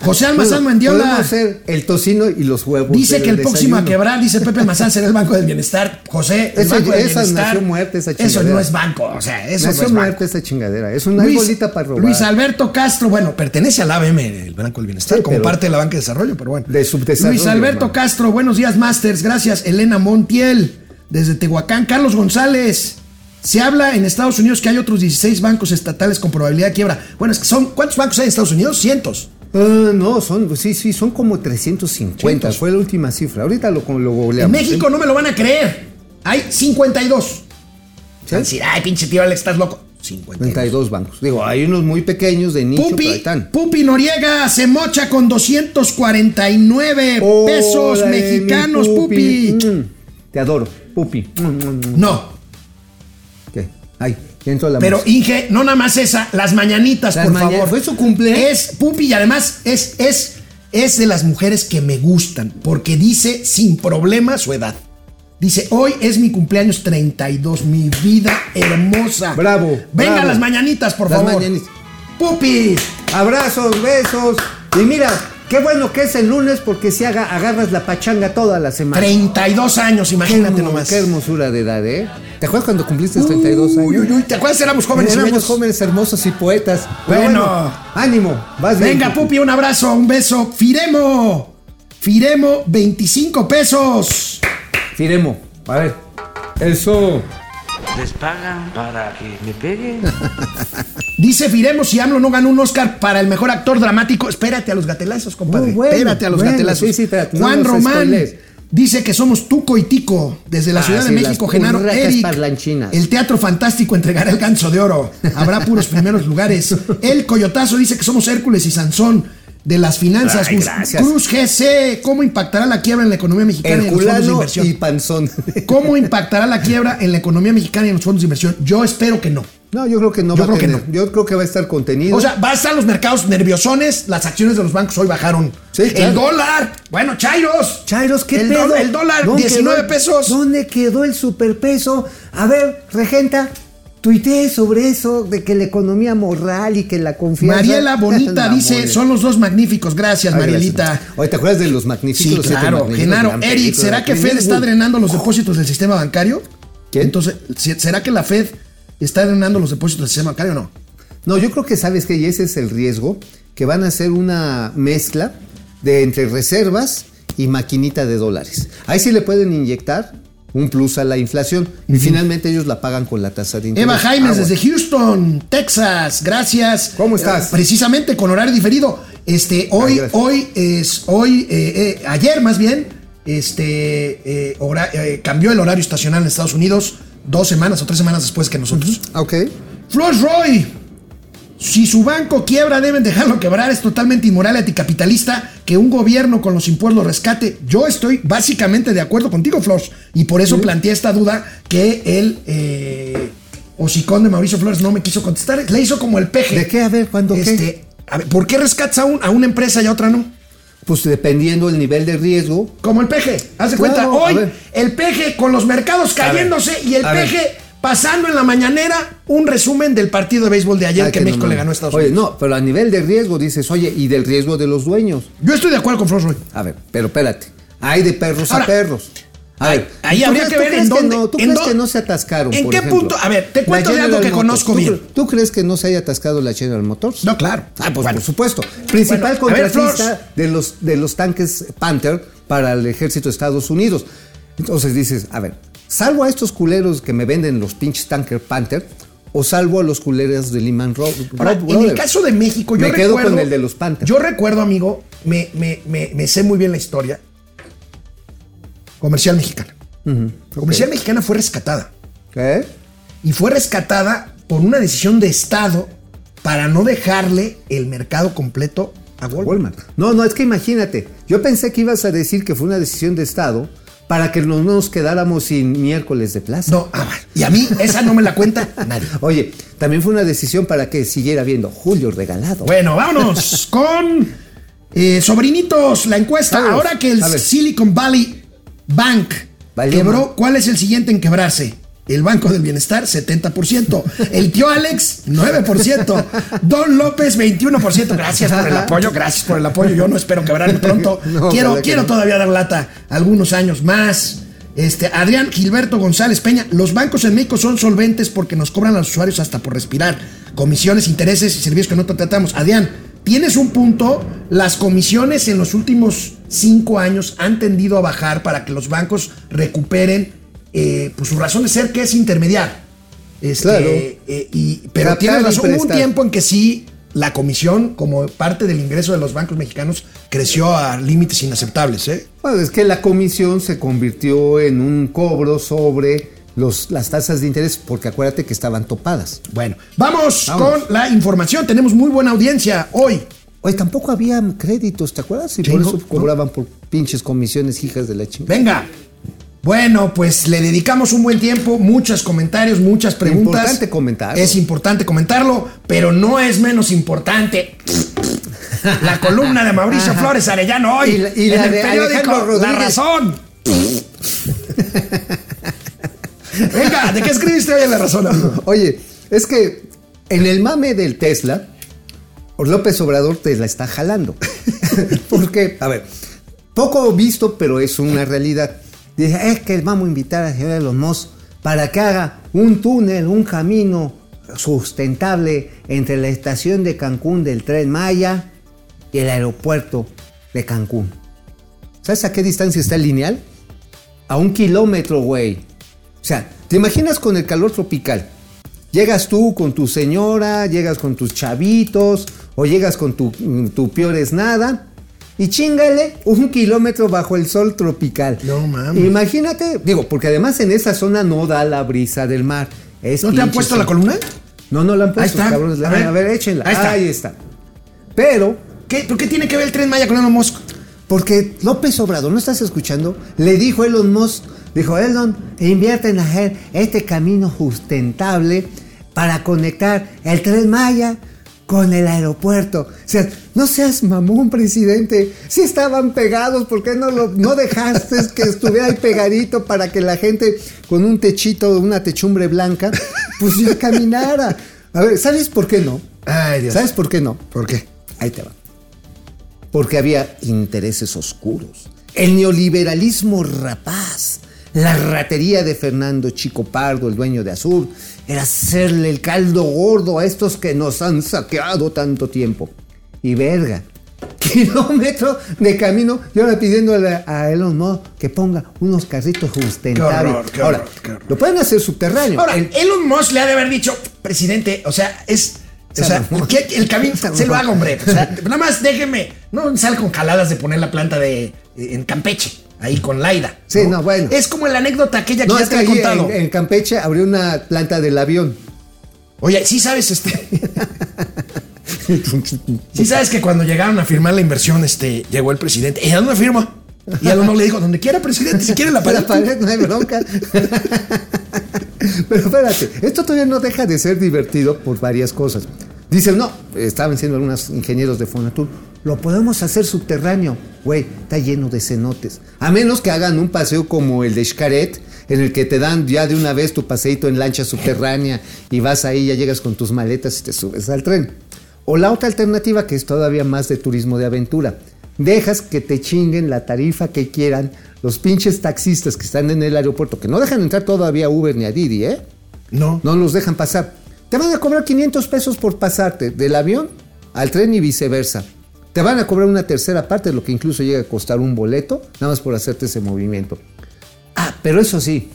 José Almazán Mendiola Podemos ser el tocino y los huevos. dice que el próximo a quebrar, dice Pepe Mazán, será el Banco del Bienestar. José, el Esa- Banco del esa Bienestar. nació muerta, esa Eso chingadera. no es banco, o sea, eso Nació no es banco. muerta esa chingadera. Es una Luis, bolita para robar. Luis Alberto Castro, bueno, pertenece al ABM, el Banco del Bienestar, Sí, como parte de la banca de desarrollo, pero bueno. De subdesarrollo, Luis Alberto hermano. Castro, buenos días, Masters. Gracias. Elena Montiel, desde Tehuacán. Carlos González. Se habla en Estados Unidos que hay otros 16 bancos estatales con probabilidad de quiebra. Bueno, es que son. ¿Cuántos bancos hay en Estados Unidos? Cientos. Ah, no, son, sí, sí, son como 350. Cientos. Fue la última cifra. Ahorita lo, lo En googleamos. México no me lo van a creer. Hay 52. Van a decir, ay, pinche tío Alex, estás loco. 52. 32 bancos. Digo, hay unos muy pequeños de nicho, pero ahí Pupi, están. Pupi Noriega se mocha con 249 pesos Órale, mexicanos, Pupi. Mm, te adoro, Pupi. Mm, mm. No. Ay, ya entró la pero. Inge, no nada más esa, las mañanitas, Las por favor. ¿Fue su cumple? Es Pupi y además es, es, es de las mujeres que me gustan, porque dice sin problema su edad. Dice, hoy es mi cumpleaños 32, mi vida hermosa. Bravo, Venga bravo. las mañanitas, por Las favor. mañanitas. Pupi. Abrazos, besos. Y mira, qué bueno que es el lunes porque si haga, agarras la pachanga toda la semana. 32 años, Qué, imagínate hermo- nomás. qué hermosura de edad, ¿eh? ¿Te acuerdas cuando cumpliste 32 años? Uy, uy, uy, ¿te acuerdas? Éramos jóvenes Éramos bellos? jóvenes hermosos y poetas. Bueno. ánimo, vas bien. Venga, Pupi, un abrazo, un beso. Firemo. Firemo, 25 pesos. Firemo, a ver. Eso. Les pagan para que me peguen. Dice Firemo si AMLO no ganó un Oscar para el mejor actor dramático. Espérate a los gatelazos, compadre. Bueno, espérate a los bueno, gatelazos. sí, sí, espérate, no Juan Román dice que somos Tuco y Tico desde la Ah, Ciudad de México, Genaro Eric. parlanchinas. El Teatro Fantástico entregará el ganso de oro. Habrá puros primeros lugares. El Coyotazo dice que somos Hércules y Sansón de las finanzas. Ay, Cruz- GC, ¿cómo impactará la quiebra en la economía mexicana y en los fondos de inversión? y Panzón. ¿Cómo impactará la quiebra en la economía mexicana y en los fondos de inversión? Yo espero que no. No, yo creo que no Yo va creo a que tener. Yo creo que va a estar contenido. O sea, va a estar los mercados nerviosones, las acciones de los bancos hoy bajaron. Sí, claro. El dólar, bueno, Chairos. Chairos, ¿qué el pedo? el dólar, ¿Dónde 19 quedó- pesos. ¿Dónde quedó el superpeso? A ver, regenta, tuiteé sobre eso, de que la economía moral y que la confianza. Mariela Bonita dice, son los dos magníficos. Gracias, Ay, Marielita. gracias. Oye, ¿te acuerdas de los magníficos? Sí, claro. magníficos? Genaro, Eric. ¿será que Fed está drenando los depósitos del sistema bancario? Entonces, ¿se- ¿será que la Fed está drenando los depósitos del sistema bancario o no? No, yo creo que sabes que ese es el riesgo, que van a hacer una mezcla de entre reservas y maquinita de dólares. Ahí sí le pueden inyectar un plus a la inflación y finalmente ellos la pagan con la tasa de interés. Eva Jaimes Ah, desde. Houston, Texas. Gracias. ¿Cómo estás? Eh, precisamente con horario diferido. Este, hoy, hoy es, hoy, eh, eh, ayer más bien, este, eh, hora- eh, cambió el horario estacional en Estados Unidos dos semanas o tres semanas después que nosotros. Ok. Flores Roy. Si su banco quiebra, deben dejarlo quebrar. Es totalmente inmoral anticapitalista que un gobierno con los impuestos lo rescate. Yo estoy básicamente de acuerdo contigo, Flores. Y por eso planteé esta duda que el eh, hocicón de Mauricio Flores no me quiso contestar. Le hizo como el peje. ¿De qué? A ver, ¿cuándo qué? Este, a ver, ¿Por qué rescatas a, un- a una empresa y a otra no? Pues dependiendo del nivel de riesgo. Como el peje. Haz de Claro, cuenta, hoy el peje con los mercados cayéndose y el peje pasando en la mañanera un resumen del partido de béisbol de ayer Ay, que México le ganó a Estados Oye, Unidos. no, pero a nivel de riesgo dices, oye, y del riesgo de los dueños. Yo estoy de acuerdo con Flores Roy. A ver, pero espérate. Hay de perros Ahora, a perros. A ver, ahí ¿tú habría que ver en que dónde- no- ¿Tú en crees que no se atascaron? ¿En por qué ejemplo? punto? A ver, te cuento de algo que conozco ¿Tú bien. ¿Tú crees que no se haya atascado la General Motors? No, claro. Ah, pues por supuesto. Principal Bueno, a ver, contratista de, los, de los tanques Panther para el ejército de Estados Unidos. Entonces dices, a ver, salvo a estos culeros que me venden los pinches tanker Panther, o salvo a los culeros de Lehman Ahora, Ro- en el Brothers. caso de México, yo Me quedo recuerdo. con el de los Panthers. Yo recuerdo, amigo, me, me- me- me sé muy bien la historia. Comercial Mexicana. Comercial Mexicana fue rescatada. ¿Qué? Y fue rescatada por una decisión de Estado para no dejarle el mercado completo a Walmart. Walmart. No, no, es que imagínate. Yo pensé que ibas a decir que fue una decisión de Estado para que no nos quedáramos sin miércoles de plaza. No, ah, y a mí esa no me la cuenta nadie. Oye, también fue una decisión para que siguiera viendo Julio regalado. Bueno, vámonos con eh, sobrinitos, la encuesta. Ahora que el. Silicon Valley Bank Valió quebró. ¿cuál es el siguiente en quebrarse? El Banco del Bienestar, 70%. El tío Alex, 9%. Don López, 21%. Gracias por el apoyo, gracias por el apoyo. Yo no espero quebrarme pronto. No, quiero quiero todavía dar lata algunos años más. Este, Adrián Gilberto González Peña, los bancos en México son solventes porque nos cobran a los usuarios hasta por respirar. Comisiones, intereses y servicios que no tratamos. Adrián, tienes un punto. Las comisiones en los últimos cinco años han tendido a bajar para que los bancos recuperen eh, pues, su razón de ser, que es intermediar. Este, Claro. eh, y, pero tienes razón, hubo un tiempo en que sí la comisión, como parte del ingreso de los bancos mexicanos, creció a límites inaceptables. ¿eh? Bueno, es que la comisión se convirtió en un cobro sobre los, las tasas de interés, porque acuérdate que estaban topadas. Bueno, vamos, Vamos. con la información. Tenemos muy buena audiencia hoy. Oye, tampoco había créditos, ¿te acuerdas? Y por eso cobraban por pinches comisiones hijas de la chingada. Venga. Bueno, pues le dedicamos un buen tiempo, muchos comentarios, muchas preguntas. Importante comentarlo. Es importante comentarlo, pero no es menos importante la columna de Mauricio Flores Arellano hoy Y la- y en la el de periódico La. Razón. Venga, ¿de qué escribiste hoy en La Razón? amigo? Oye, es que en el mame del Tesla, López Obrador te la está jalando. Porque, a ver, poco visto, pero es una realidad. Dice, es que vamos a invitar a señor Elon Musk para que haga un túnel, un camino sustentable entre la estación de Cancún del Tren Maya y el aeropuerto de Cancún. ¿Sabes a qué distancia está el lineal? A un kilómetro, güey. O sea, ¿te imaginas con el calor tropical? Llegas tú con tu señora, llegas con tus chavitos, o llegas con tu, tu peor es nada, y chingale un kilómetro bajo el sol tropical. No mames. Imagínate, digo, porque además en esa zona no da la brisa del mar. Es ¿No te han puesto sol. la columna? No, no la han puesto, cabrones. A ver. ver, a ver, échenla. Ahí está. Ahí está. Pero ¿Qué, ¿Por qué tiene que ver el tren Maya con Elon Musk? porque López Obrador, ¿no estás escuchando? Le dijo Elon Musk, dijo Elon, invierte en hacer este camino sustentable para conectar el tren Maya con el aeropuerto. O sea, no seas mamón, presidente. Si estaban pegados, ¿por qué no, lo, no dejaste que estuviera ahí pegadito para que la gente con un techito, una techumbre blanca, pues ya caminara? A ver, ¿sabes por qué no? Ay, Dios. ¿Sabes por qué no? ¿Por qué? Ahí te va. Porque había intereses oscuros. El neoliberalismo rapaz. La ratería de Fernando Chico Pardo, el dueño de Azur, era hacerle el caldo gordo a estos que nos han saqueado tanto tiempo. Y verga, kilómetro de camino y ahora pidiéndole a Elon Musk que ponga unos carritos sustentables. Qué horror, qué ahora, horror, qué horror. lo pueden hacer subterráneo. Ahora, El- Elon Musk le ha de haber dicho, presidente, o sea, es. O sea, que el camino se lo haga, hombre. O sea, nada más déjeme. No sal con caladas de poner la planta de en Campeche, ahí con Laida. Sí, no, bueno. Es como la anécdota aquella que no, ya te he contado. en, en Campeche abrió una planta del avión. Oye, sí sabes, este. sí sabes que cuando llegaron a firmar la inversión, este, llegó el presidente. ¿Y a dónde firma? Y Elon Musk le dijo, donde quiera, presidente, si quiere la pared. La pared, no hay bronca. Pero espérate, esto todavía no deja de ser divertido por varias cosas. Dicen, no, estaban siendo algunos ingenieros de Fonatur, lo podemos hacer subterráneo. Güey, está lleno de cenotes. A menos que hagan un paseo como el de Xcaret, en el que te dan ya de una vez tu paseíto en lancha subterránea y vas ahí, ya llegas con tus maletas y te subes al tren. O la otra alternativa, que es todavía más de turismo de aventura. Dejas que te chinguen la tarifa que quieran los pinches taxistas que están en el aeropuerto, que no dejan entrar todavía a Uber ni a Didi, ¿eh? No. No los dejan pasar. Te van a cobrar 500 pesos por pasarte del avión al tren y viceversa. Te van a cobrar una tercera parte de lo que incluso llega a costar un boleto, nada más por hacerte ese movimiento. Ah, pero eso sí,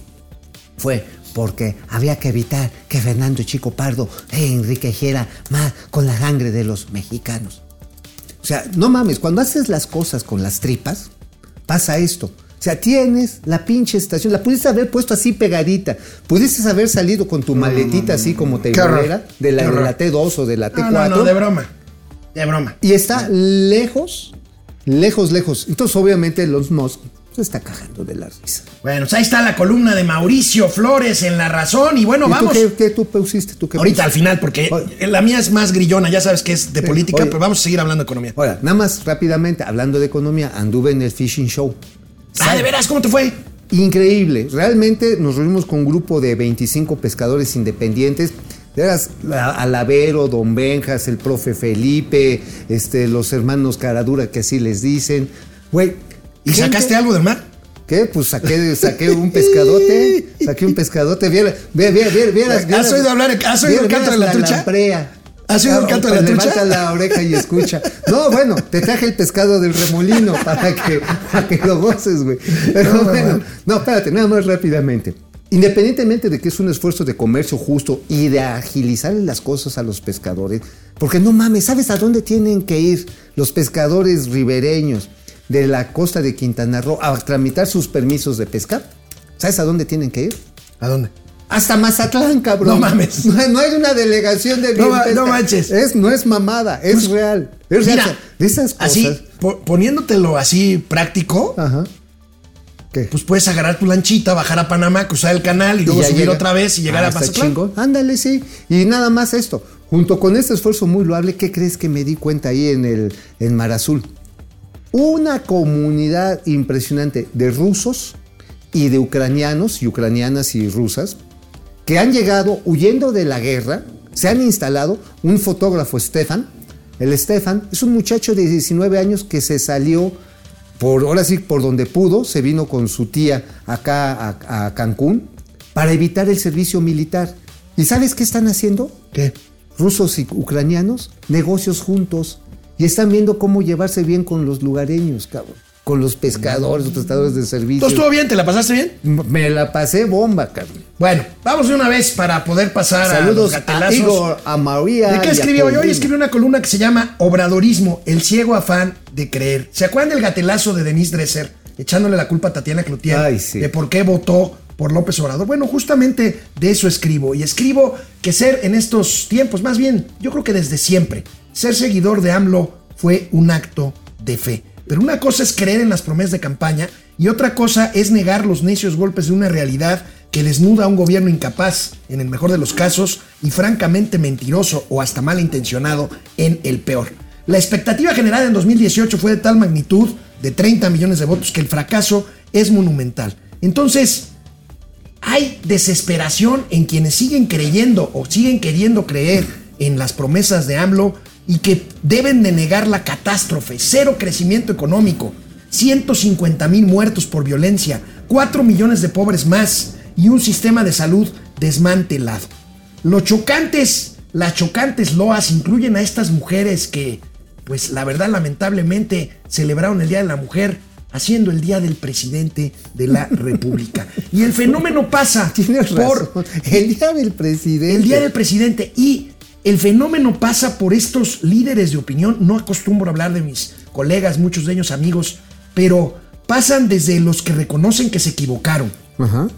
fue porque había que evitar que Fernando Chico Pardo enriqueciera más con la sangre de los mexicanos. O sea, no mames, cuando haces las cosas con las tripas, pasa esto. O sea, tienes la pinche estación, la pudiste haber puesto así pegadita, pudiste haber salido con tu maletita así como te de la, de la T2 o de la T4. No, no, no, de broma. De broma. Y está lejos, lejos, lejos. Entonces, obviamente, los Musk se está cagando de la risa. Bueno, pues ahí está la columna de Mauricio Flores en La Razón. Y bueno, ¿Y tú vamos. qué, qué tú pusiste? ¿Tú qué Ahorita al final, porque Oye. la mía es más grillona, ya sabes que es de política, oye. pero vamos a seguir hablando de economía. Ahora, nada más rápidamente, hablando de economía, anduve en el Fishing Show. Ah, ¿de veras? ¿Cómo te fue? Increíble. Realmente nos reunimos con un grupo de 25 pescadores independientes. De veras, la- Alavero, Don Benjas, el profe Felipe, este, los hermanos Caradura, que así les dicen. Güey. ¿Y gente- sacaste algo del mar? ¿Qué? Pues saqué, saqué un pescadote. Saqué un pescadote. Viera, viera, viera, viera, ¿Has oído hablar- has oído el canto de la trucha? lamprea. ¿Has oído el canto de la trucha? Levanta la oreja y escucha. No, bueno, te traje el pescado del remolino para que, para que lo goces, güey. Pero No, bueno, no, espérate, nada más rápidamente. Independientemente de que es un esfuerzo de comercio justo y de agilizar las cosas a los pescadores, porque no mames, ¿sabes a dónde tienen que ir los pescadores ribereños de la costa de Quintana Roo a tramitar sus permisos de pesca? ¿Sabes a dónde tienen que ir? ¿A dónde? Hasta Mazatlán, cabrón. No mames. No, hay- no hay una delegación de No no manches. Es, no es mamada, es real. Es. Mira, de esas cosas. así, po- poniéndotelo así práctico, Ajá. ¿Qué? pues puedes agarrar tu lanchita, bajar a Panamá, cruzar el canal y luego subir llega. otra vez y llegar Ah, a Mazatlán. Ándale, sí. Y nada más esto. Junto con este esfuerzo muy loable, ¿qué crees que me di cuenta ahí en el en Mar Azul? Una comunidad impresionante de rusos y de ucranianos y ucranianas y rusas que han llegado huyendo de la guerra, se han instalado, un fotógrafo Stefan, el Stefan es un muchacho de 19 años que se salió por, ahora sí, por donde pudo, se vino con su tía acá a, a Cancún para evitar el servicio militar. ¿Y sabes qué están haciendo? ¿Qué? Rusos y ucranianos, negocios juntos. Y están viendo cómo llevarse bien con los lugareños, cabrón. Con los pescadores, los prestadores de servicios. Entonces, ¿todo bien? ¿Te la pasaste bien? Me la pasé bomba, cabrón. Bueno, vamos de una vez para poder pasar a los Saludos a. Igor, a María. ¿De qué escribió hoy? Hoy escribió una columna que se llama Obradorismo, el ciego afán de creer. ¿Se acuerdan del gatelazo de Denise Dresser echándole la culpa a Tatiana Cloutier Ay, sí. de por qué votó por López Obrador? Bueno, justamente de eso escribo. Y escribo que ser en estos tiempos, más bien, yo creo que desde siempre, ser seguidor de AMLO fue un acto de fe. Pero una cosa es creer en las promesas de campaña y otra cosa es negar los necios golpes de una realidad que que desnuda a un gobierno incapaz en el mejor de los casos y francamente mentiroso o hasta malintencionado en el peor. La expectativa generada en 2018 fue de tal magnitud, de 30 millones de votos, que el fracaso es monumental. Entonces, hay desesperación en quienes siguen creyendo o siguen queriendo creer en las promesas de AMLO y que deben de negar la catástrofe, cero crecimiento económico, 150 mil muertos por violencia, 4 millones de pobres más y un sistema de salud desmantelado. Los chocantes, las chocantes loas incluyen a estas mujeres que, pues la verdad lamentablemente, celebraron el Día de la Mujer haciendo el Día del Presidente de la República. Y el fenómeno pasa Tienes por razón. El día del presidente. el Día del Presidente y el fenómeno pasa por estos líderes de opinión. No acostumbro a hablar de mis colegas, muchos de ellos amigos, pero pasan desde los que reconocen que se equivocaron Ajá.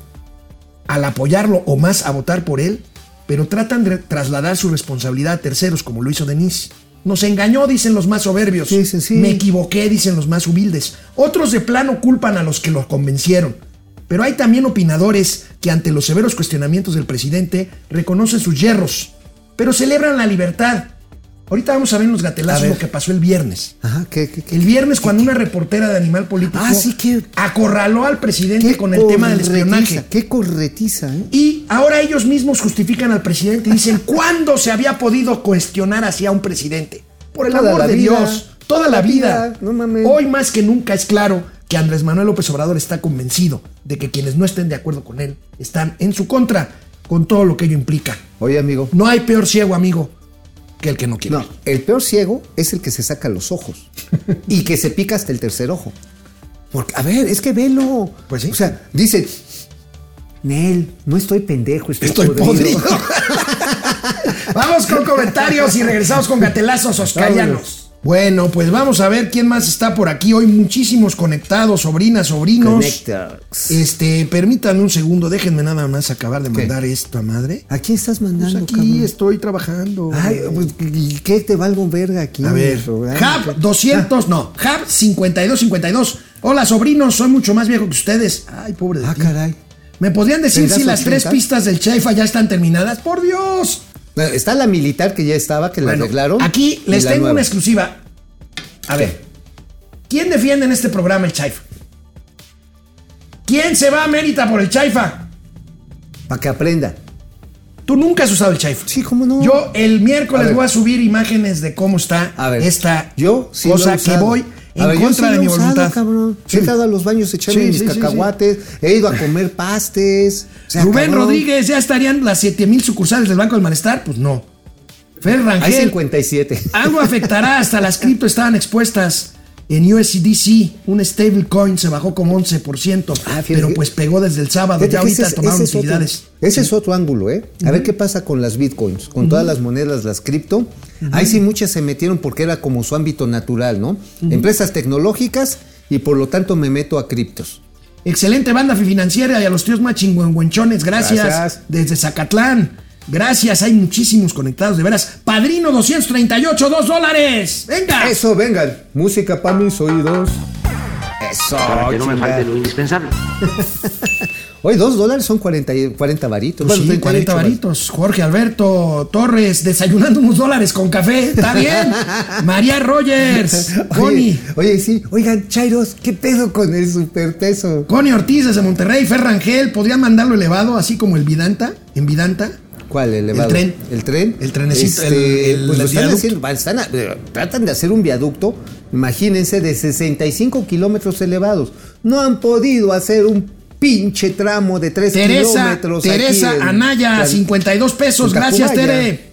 al apoyarlo o más a votar por él, pero tratan de trasladar su responsabilidad a terceros, como lo hizo Denise. Nos engañó, dicen los más soberbios. Sí, sí, sí. Me equivoqué, dicen los más humildes. Otros de plano culpan a los que los convencieron. Pero hay también opinadores que ante los severos cuestionamientos del presidente reconocen sus yerros, pero celebran la libertad. Ahorita vamos a ver en los gatelazos ver. lo que pasó el viernes. Ajá, ¿qué, qué, qué? El viernes, cuando una reportera de Animal Político Ah, sí, que- acorraló al presidente con el tema del espionaje. Qué corretiza, ¿eh? Y ahora ellos mismos justifican al presidente y dicen, ¿cuándo se había podido cuestionar así a un presidente? Por el Toda amor de vida. Dios, toda la Toda la vida. vida, no mames. Hoy más que nunca es claro que Andrés Manuel López Obrador está convencido de que quienes no estén de acuerdo con él están en su contra, con todo lo que ello implica. Oye, amigo. No hay peor ciego, amigo, que el que no quiere. No, el peor ciego es el que se saca los ojos y que se pica hasta el tercer ojo. Porque, a ver, es que velo. Pues sí. O sea, dice, Nel, no estoy pendejo, estoy, Estoy podrido. vamos con comentarios y regresamos con gatelazos oscarianos. Bueno, pues vamos a ver quién más está por aquí. Hoy muchísimos conectados, sobrinas, sobrinos. Connectax. Este, permítanme un segundo, déjenme nada más acabar de ¿Qué? mandar esto a madre. ¿A quién estás Pues mandando, aquí cabrón? estoy trabajando. Ay, pues, ¿y qué te valgo verga aquí? a ver? Hub 200, no, Hub 5252. Hola, sobrinos, soy mucho más viejo que ustedes. Ay, pobre de Ah, caray. ¿Me podrían decir ¿Tendrás si las tres 80? pistas del Chaifa ya están terminadas? ¡Por Dios! Bueno, Está la militar que ya estaba, que la Bueno, arreglaron. Aquí les tengo nueva. una exclusiva. A ver, ¿quién defiende en este programa el Chaifa? ¿Quién se va a Mérita por el Chaifa? Para que aprenda. Tú nunca has usado el Chaifa. Sí, ¿cómo no? Yo el miércoles A voy a subir imágenes de cómo está A ver, esta yo sí cosa que usado. En yo contra de mi usado, voluntad. cabrón. Sí. He estado a los baños echarme Sí, mis sí, cacahuates, he ido a comer pastes. O sea, Rubén cabrón, Rodríguez, ¿ya estarían las 7000 sucursales del Banco del Malestar? Pues no. Fer Hay Rangel, 57. algo afectará, hasta las cripto estaban expuestas en USDC, un stablecoin se bajó como 11%, Ah, pero pues pegó desde el sábado, Fíjate ya ahorita ese tomaron ese es otro- utilidades. Ese es otro ángulo, ¿eh? A ver qué pasa con las bitcoins, con todas las monedas, las cripto. Ahí sí muchas se metieron porque era como su ámbito natural, ¿no? Empresas tecnológicas y por lo tanto me meto a criptos. Excelente banda financiera y a los tíos más chingüengüenchones, gracias. Gracias. Desde Zacatlán. Gracias, hay muchísimos conectados, de veras. Padrino 238, 2 dólares. Venga. Eso, vengan. Música para mis oídos. Eso, Para que no me falte lo indispensable. Hoy dos dólares son 40, y- 40 varitos. Pues Bueno, sí, 40 38 varitos. Jorge Alberto Torres desayunando unos dólares con café. Está bien. María Rogers. Connie. Oye, oye, sí. Oigan, Chairos, ¿qué pedo con el superpeso? Connie Ortiz desde Monterrey. Fer Rangel. ¿Podrían mandarlo elevado así como el Vidanta? ¿En Vidanta? ¿Cuál? ¿El elevado? El tren. ¿El tren? El trenecito, el- el- pues lo el están viaducto. haciendo, va, están a- eh, tratan de hacer un viaducto, imagínense, de 65 kilómetros elevados. No han podido hacer un pinche tramo de 3 Teresa, kilómetros. aquí Teresa en- Anaya, en- 52 pesos. Gracias. Tere.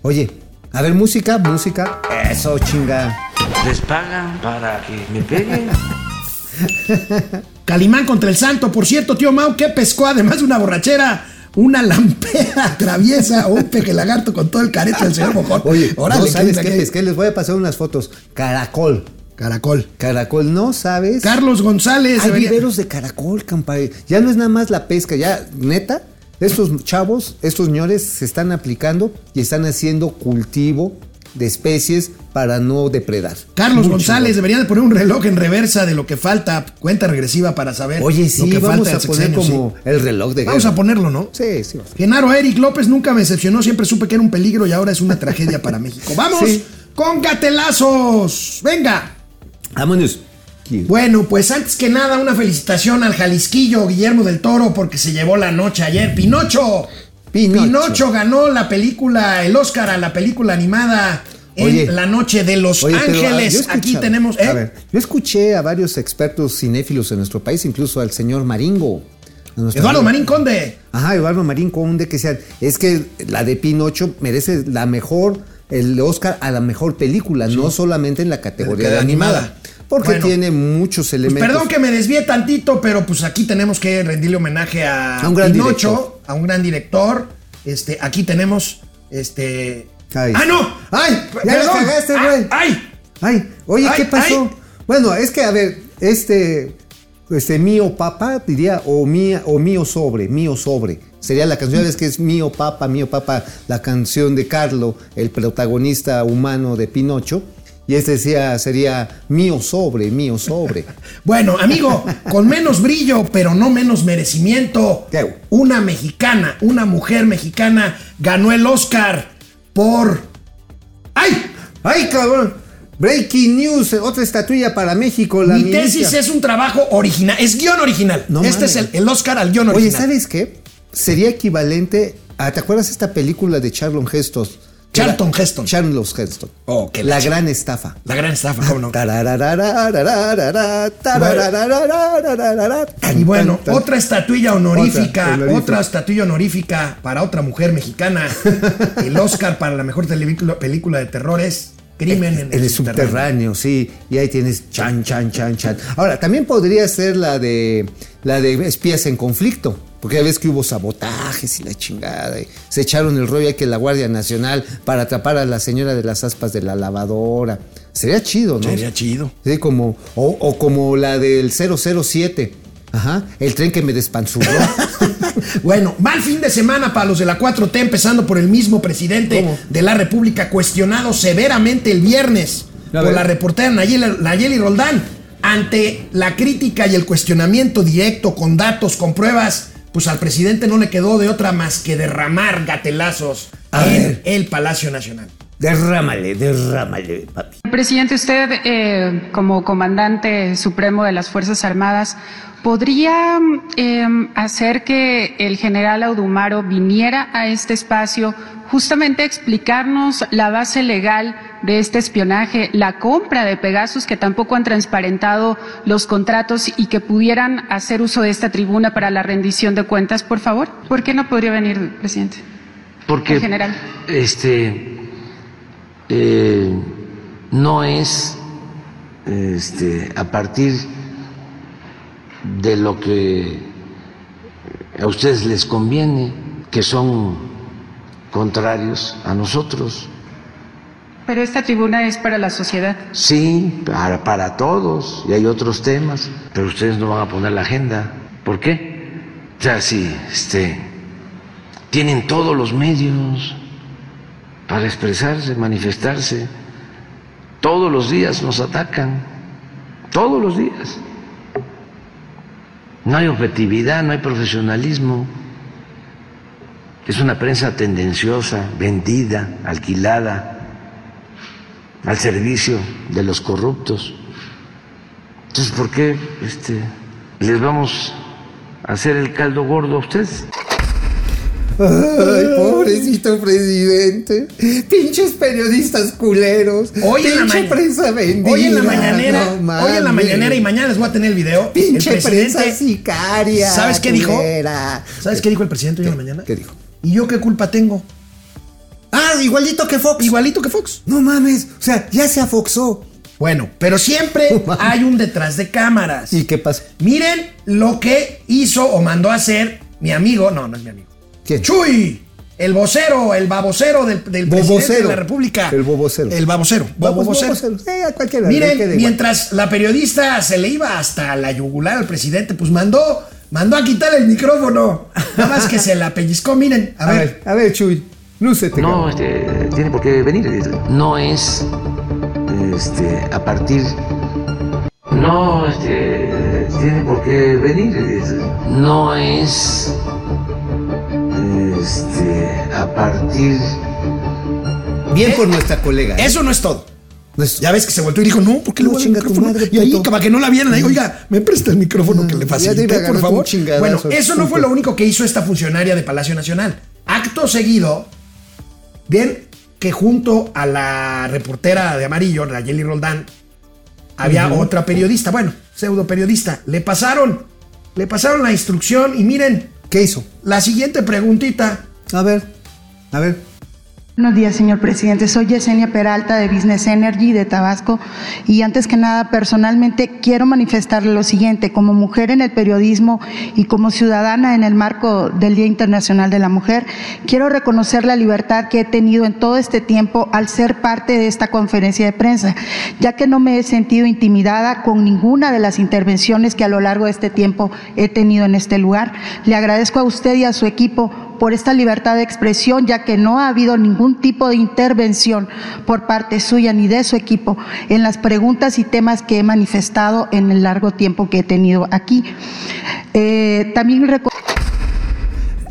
Oye, a ver, música, música. Eso, chinga. Les pagan para que me peguen. Calimán contra el Santo. Por cierto, tío Mau, ¿qué pescó además de una borrachera? Una lampera traviesa o un peje lagarto con todo el careto del señor Mojón. Oye, Órale, no sabes ¿qué pesqué, les voy a pasar unas fotos. Caracol. Caracol. Caracol, ¿no sabes? Carlos González. Hay debería- viveros de caracol, compadre. Ya no es nada más la pesca, ya, neta, estos chavos, estos señores se están aplicando y están haciendo cultivo de especies para no depredar. Carlos González, deberían de poner un reloj en reversa de lo que falta, cuenta regresiva para saber Oye, lo sí, que vamos falta a poner sexenio, como sí. el reloj de Vamos guerra. a ponerlo, ¿no? Sí, sí. vamos. Genaro Eric López nunca me decepcionó, siempre supe que era un peligro y ahora es una tragedia para México. ¡Vamos Sí. con gatelazos! ¡Venga! Vámonos. Bueno, pues antes que nada, una felicitación al Jalisquillo Guillermo del Toro porque se llevó la noche ayer. ¡Pinocho! Pinocho. ganó la película, el Oscar a la película animada en Oye. la noche de Los Oye, ah, Ángeles. Aquí tenemos. ¿eh? A ver, yo escuché a varios expertos cinéfilos en nuestro país, incluso al señor Maringo. Eduardo Marín Conde. Ajá, Eduardo Marín Conde, que decían, es que la de Pinocho merece la mejor, el Oscar a la mejor película, no solamente en la categoría De animada. animada. Porque Bueno. tiene muchos Pues elementos. perdón que me desvíe tantito, pero pues aquí tenemos que rendirle homenaje a, A un gran Pinocho, director. A un gran director. Este, aquí tenemos este. Ay. ¡Ah, no! ¡Ay! ¡Ya Perdón. cagaste, ¡Ah, güey! ¡Ay! Ay, oye, Ay, ¿qué pasó? ay. Bueno, es que, a ver, este, este mío papa diría, o mía, o mío sobre, mío sobre. Sería la canción, es que es mío papa, mío papa, la canción de Carlo, el protagonista humano de Pinocho. Y este decía, sería mío sobre, mío sobre. Bueno, amigo, con menos brillo, pero no menos merecimiento, ¿Qué? una mexicana, una mujer mexicana ganó el Oscar por. ¡Ay! ¡Ay, cabrón! Breaking news, otra estatuilla para México. La Mi tesis es un trabajo original, es guion original. No este es el, el Oscar al guion Oye, original. ¿sabes qué? Sería equivalente a, ¿te acuerdas esta película de Charlton Heston? Charlton Era- Heston. Charlton Heston. Oh, qué La leche. gran estafa. La gran estafa, ¿cómo no? Y bueno, otra estatuilla honorífica, Otra, otra estatuilla honorífica para otra mujer mexicana. el Oscar para la mejor película de terror es Crimen en, En el subterráneo, sí. Y ahí tienes chan, chan, chan, chan. Ahora, también podría ser la de la de espías en conflicto. Porque ya ves que hubo sabotajes y la chingada. y se echaron el rollo ahí que la Guardia Nacional para atrapar a la señora de las aspas de la lavadora. Sería chido, ¿no? Sería chido. Sí, como, o, o como la del 007. Ajá, el tren que me despanzurró. Bueno, mal fin de semana para los de la 4T, empezando por el mismo presidente ¿Cómo? de la República, cuestionado severamente el viernes por la reportera Nayeli, Nayeli Roldán. Ante la crítica y el cuestionamiento directo, con datos, con pruebas, pues al presidente no le quedó de otra más que derramar gatelazos A en ver. el Palacio Nacional. derrámale, derrámale, papi. Presidente, usted eh, como comandante supremo de las Fuerzas Armadas, ¿podría eh, hacer que el general Audumaro viniera a este espacio justamente a explicarnos la base legal de este espionaje, la compra de Pegasus, que tampoco han transparentado los contratos y que pudieran hacer uso de esta tribuna para la rendición de cuentas, por favor? ¿Por qué no podría venir, presidente? Porque En general. este eh, no es este, a partir de lo que a ustedes les conviene, que son contrarios a nosotros. Pero esta tribuna es para la sociedad. Sí, para, para todos, y hay otros temas, pero ustedes no van a poner la agenda. ¿Por qué? O sea, si este, tienen todos los medios para expresarse, manifestarse, todos los días nos atacan, todos los días. No hay objetividad, no hay profesionalismo. Es una prensa tendenciosa, vendida, alquilada al servicio de los corruptos. Entonces, ¿por qué este, les vamos a hacer el caldo gordo a ustedes? Ay, pobrecito presidente. Pinches periodistas culeros. Hoy en, la Pinche prensa vendida. hoy en la mañanera, no hoy en la mañanera y mañana les voy a tener el video. Pinche el prensa sicaria. ¿Sabes qué dijo? ¿Sabes qué dijo el presidente hoy en la mañana? ¿Qué dijo? ¿Y yo qué culpa tengo? Ah, igualito que Fox. Igualito que Fox. No mames. O sea, ya se afoxó. Bueno, pero siempre hay un detrás de cámaras. ¿Y qué pasó? Miren lo que hizo o mandó a hacer mi amigo, no, no es mi amigo. ¿Quién? Chuy, el vocero, el babocero del, del presidente de la República. El bobocero. El babocero. Vamos, Bobocero. eh, Miren, mientras la periodista se le iba hasta la yugular al presidente, pues mandó, mandó a quitar el micrófono. Nada más que se la pellizcó, miren. A, A ver. ver, a ver, Chuy. Lúcete, No este, tiene por qué venir. No es este, a partir. No este, tiene por qué venir. No es este, a partir. Bien por nuestra colega. ¿eh? Eso no es todo. No es- Ya ves que se volvió y dijo, no, ¿por qué le No, voy a dar el chinga tu micrófono? madre, y ahí, puto. para que no la vieran, ahí, oiga, me presta el micrófono que le facilité, por favor. Bueno, eso no fue lo único que hizo esta funcionaria de Palacio Nacional. Acto seguido, bien que junto a la reportera de amarillo, Nayeli Roldán, había otra periodista, bueno, pseudo periodista. Le pasaron, le pasaron la instrucción y miren, ¿Qué hizo? la siguiente preguntita. A ver, a ver. Buenos días, señor presidente. Soy Yesenia Peralta de Business Energy de Tabasco y antes que nada, personalmente quiero manifestarle lo siguiente. Como mujer en el periodismo y como ciudadana en el marco del Día Internacional de la Mujer, quiero reconocer la libertad que he tenido en todo este tiempo al ser parte de esta conferencia de prensa, ya que no me he sentido intimidada con ninguna de las intervenciones que a lo largo de este tiempo he tenido en este lugar. Le agradezco a usted y a su equipo por esta libertad de expresión, ya que no ha habido ningún tipo de intervención por parte suya ni de su equipo en las preguntas y temas que he manifestado en el largo tiempo que he tenido aquí. Eh, también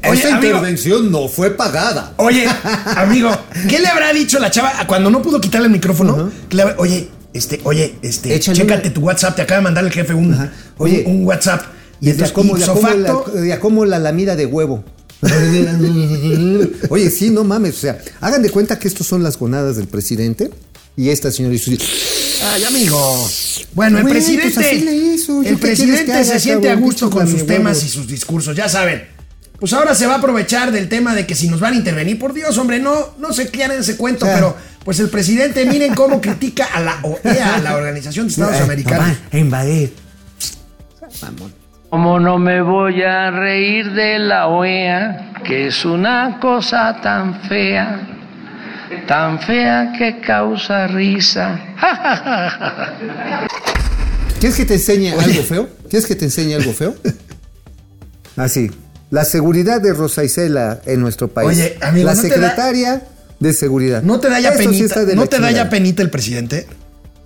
Oye, Esta amigo. intervención no fue pagada. Oye, amigo, ¿qué le habrá dicho la chava cuando no pudo quitarle el micrófono? Que le habrá- oye, este, oye, este, Échale chécate una- tu WhatsApp, te acaba de mandar el jefe un. Oye, un, un WhatsApp. Y entonces, como, ipso facto, la, como la lamida de huevo. Oye, sí, no mames. O sea, hagan de cuenta que estos son las gonadas del presidente. Y esta señora hizo. Ay, amigo. Bueno, el presidente. pues hizo. ¿Yo El presidente haga, se siente a gusto con sus temas y sus discursos, ya saben. Pues ahora se va a aprovechar del tema de que si nos van a intervenir, por Dios, hombre, no, no se quieran ese cuento, pero pues el presidente, miren cómo critica a la OEA, a la Organización de Estados Eh, Americanos. a invadir. Mamón. Como no me voy a reír de la OEA, que es una cosa tan fea, tan fea que causa risa. ¿Quieres que te enseñe algo feo? ¿Quieres que te enseñe algo feo? Así. La seguridad de Rosa Isela en nuestro país. Oye, amigo, La ¿no te da- secretaria de seguridad. ¿No te da ya Eso sí penita? de ¿No la te da ya penita el presidente?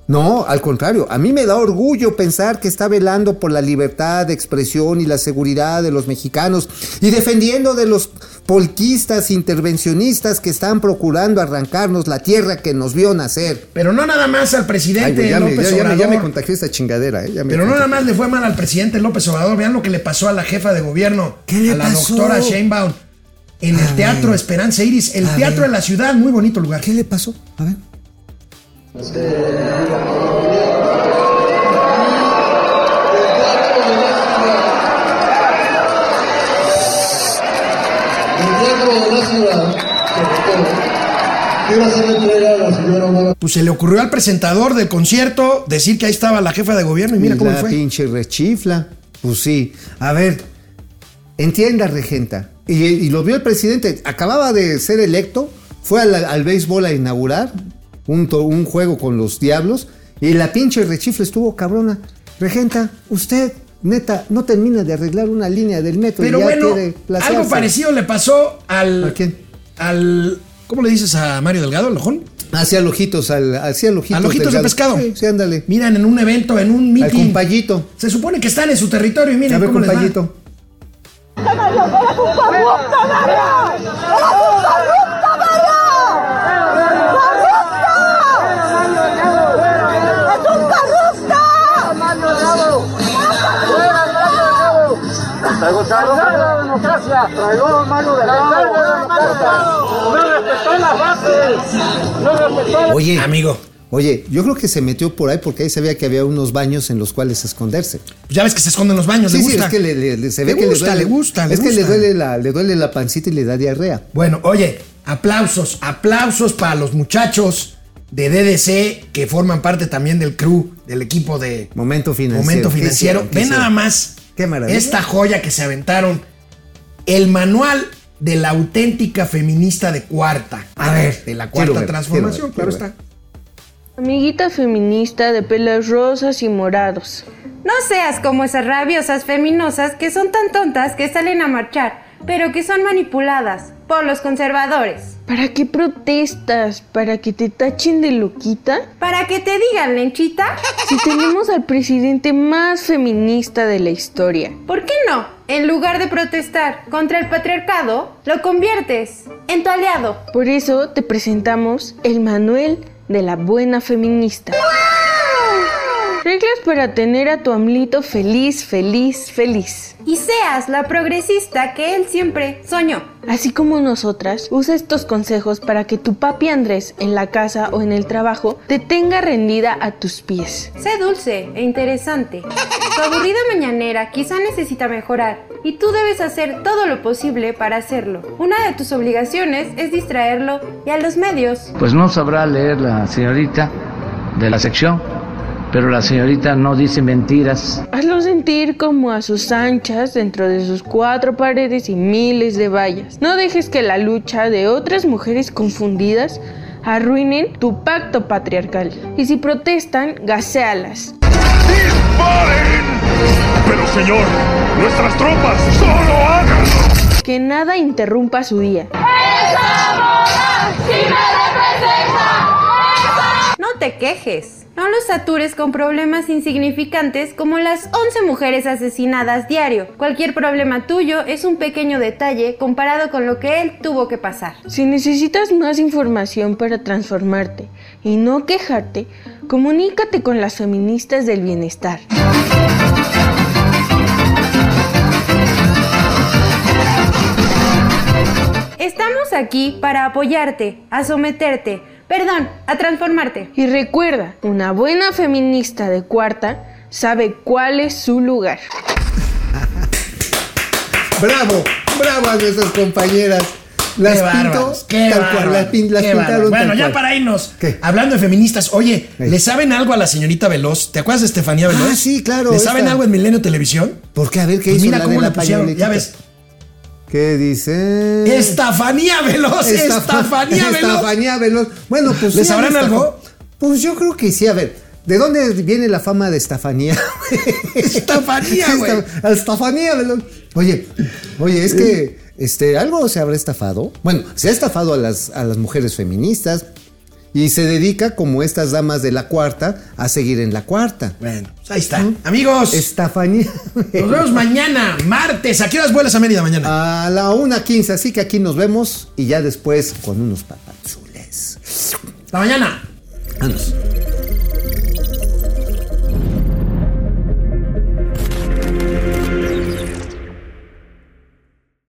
No, al contrario, a mí me da orgullo pensar que está velando por la libertad de expresión y la seguridad de los mexicanos y defendiendo de los polquistas intervencionistas que están procurando arrancarnos la tierra que nos vio nacer. Pero no nada más al presidente Ay, ya, me, López ya- ya me- Obrador. ya me contagió esta chingadera, ¿eh? Ya me Pero no nada más le fue mal al presidente López Obrador. Vean lo que le pasó a la jefa de gobierno, ¿Qué le a la pasó? doctora Sheinbaum, en el A Teatro ver. Esperanza Iris, el A Teatro ver. de la Ciudad, muy bonito lugar. ¿Qué le pasó? A ver. Pues se le ocurrió al presentador del concierto decir que ahí estaba la jefa de gobierno y mira cómo la fue. pinche rechifla. Pues sí. A ver, entienda, regenta. Y, y lo vio el presidente. Acababa de ser electo. Fue al, al béisbol a inaugurar un, to- un juego con los diablos. Y la pinche rechifla estuvo cabrona. Regenta, usted, neta, no termina de arreglar una línea del metro. y Pero ya bueno, quiere algo parecido le pasó al. ¿A quién? Al. ¿Cómo le dices a Mario Delgado, el lojón? Hacía ojitos, al, hacía ojitos. Al ojitos de pescado. Sí, sí, ándale. Miran en un evento, en un Al meeting. compayito. Se supone que están en su territorio y miren A ver, cómo les va. Compayito. Oye, Amigo, Oye, yo creo que se metió por ahí porque ahí se veía que había unos baños en los cuales esconderse. pues ya ves que se esconden los baños, Sí, le sí, gusta. es que le, le- le- se ve Le que gusta, le duele. le gusta, le es que le gusta. duele, la, le duele la pancita y le da diarrea. Bueno, oye, aplausos, aplausos para los muchachos de DDC que forman parte también del crew, del equipo de Momento financiero. Momento ¿Qué Financiero. hicieron? nada más Qué maravilla. esta joya que se aventaron. El manual de la auténtica feminista de cuarta. A ver, de la cuarta ver, transformación, quiero ver, claro está. Amiguita feminista de pelos rosas y morados. No seas como esas rabiosas feminosas que son tan tontas que salen a marchar pero que son manipuladas por los conservadores. ¿Para qué protestas? ¿Para que te tachen de loquita? ¿Para que te digan, lenchita? Si tenemos al presidente más feminista de la historia. ¿Por qué no? En lugar de protestar contra el patriarcado, lo conviertes en tu aliado. Por eso te presentamos el manual de la buena feminista. Reglas para tener a tu amlito feliz, feliz, feliz. Y seas la progresista que él siempre soñó. Así como nosotras, usa estos consejos para que tu papi Andrés en la casa o en el trabajo te tenga rendida a tus pies. Sé dulce e interesante. Tu aburrida mañanera quizá necesita mejorar y tú debes hacer todo lo posible para hacerlo. Una de tus obligaciones es distraerlo y a los medios. Pues no sabrá leer la señorita de la sección, pero la señorita no dice mentiras. Hazlo sentir como a sus anchas dentro de sus cuatro paredes y miles de vallas. No dejes que la lucha de otras mujeres confundidas arruinen tu pacto patriarcal. Y si protestan, gasealas. ¡Disparen! Pero señor, nuestras tropas solo háganlo. Que nada interrumpa su día. No te quejes. No los satures con problemas insignificantes como las 11 mujeres asesinadas diario. Cualquier problema tuyo es un pequeño detalle comparado con lo que él tuvo que pasar. Si necesitas más información para transformarte y no quejarte, comunícate con las feministas del bienestar. Estamos aquí para apoyarte, a someterte, perdón, a transformarte. Y recuerda, una buena feminista de cuarta sabe cuál es su lugar. Bravo, bravo a nuestras compañeras. Las Qué qué tal cual, las, pin- las qué pintaron bárbaros. tal Bueno, ya cual. para irnos, ¿Qué? hablando de feministas, oye, ¿le saben algo a la señorita Veloz? ¿Te acuerdas de Estefanía Veloz? Ah, sí, claro, ¿Le saben algo en Milenio Televisión? ¿Por qué? A ver, ¿qué Pues hizo mira la cómo de la pusieron, pañoletita? ya ves. ¿Qué dice? Estefanía Veloz, Estefanía Veloz. Estefanía Veloz. Bueno, pues. ¿Le sí, sabrán algo? Pues yo creo que sí. A ver, ¿de dónde viene la fama de Estefanía? Estefanía, güey. Esta- Estefanía Veloz. Oye, oye, es que. Este, algo se habrá estafado. Bueno, se ha estafado a las, a las mujeres feministas y se dedica, como estas damas de la cuarta, a seguir en la cuarta. Bueno, pues ahí está. Amigos, Estefanía. nos vemos mañana, martes. ¿A qué horas vuelas a Mérida mañana? A la 1.15, así que aquí nos vemos y ya después con unos papazules. Hasta mañana. Vámonos.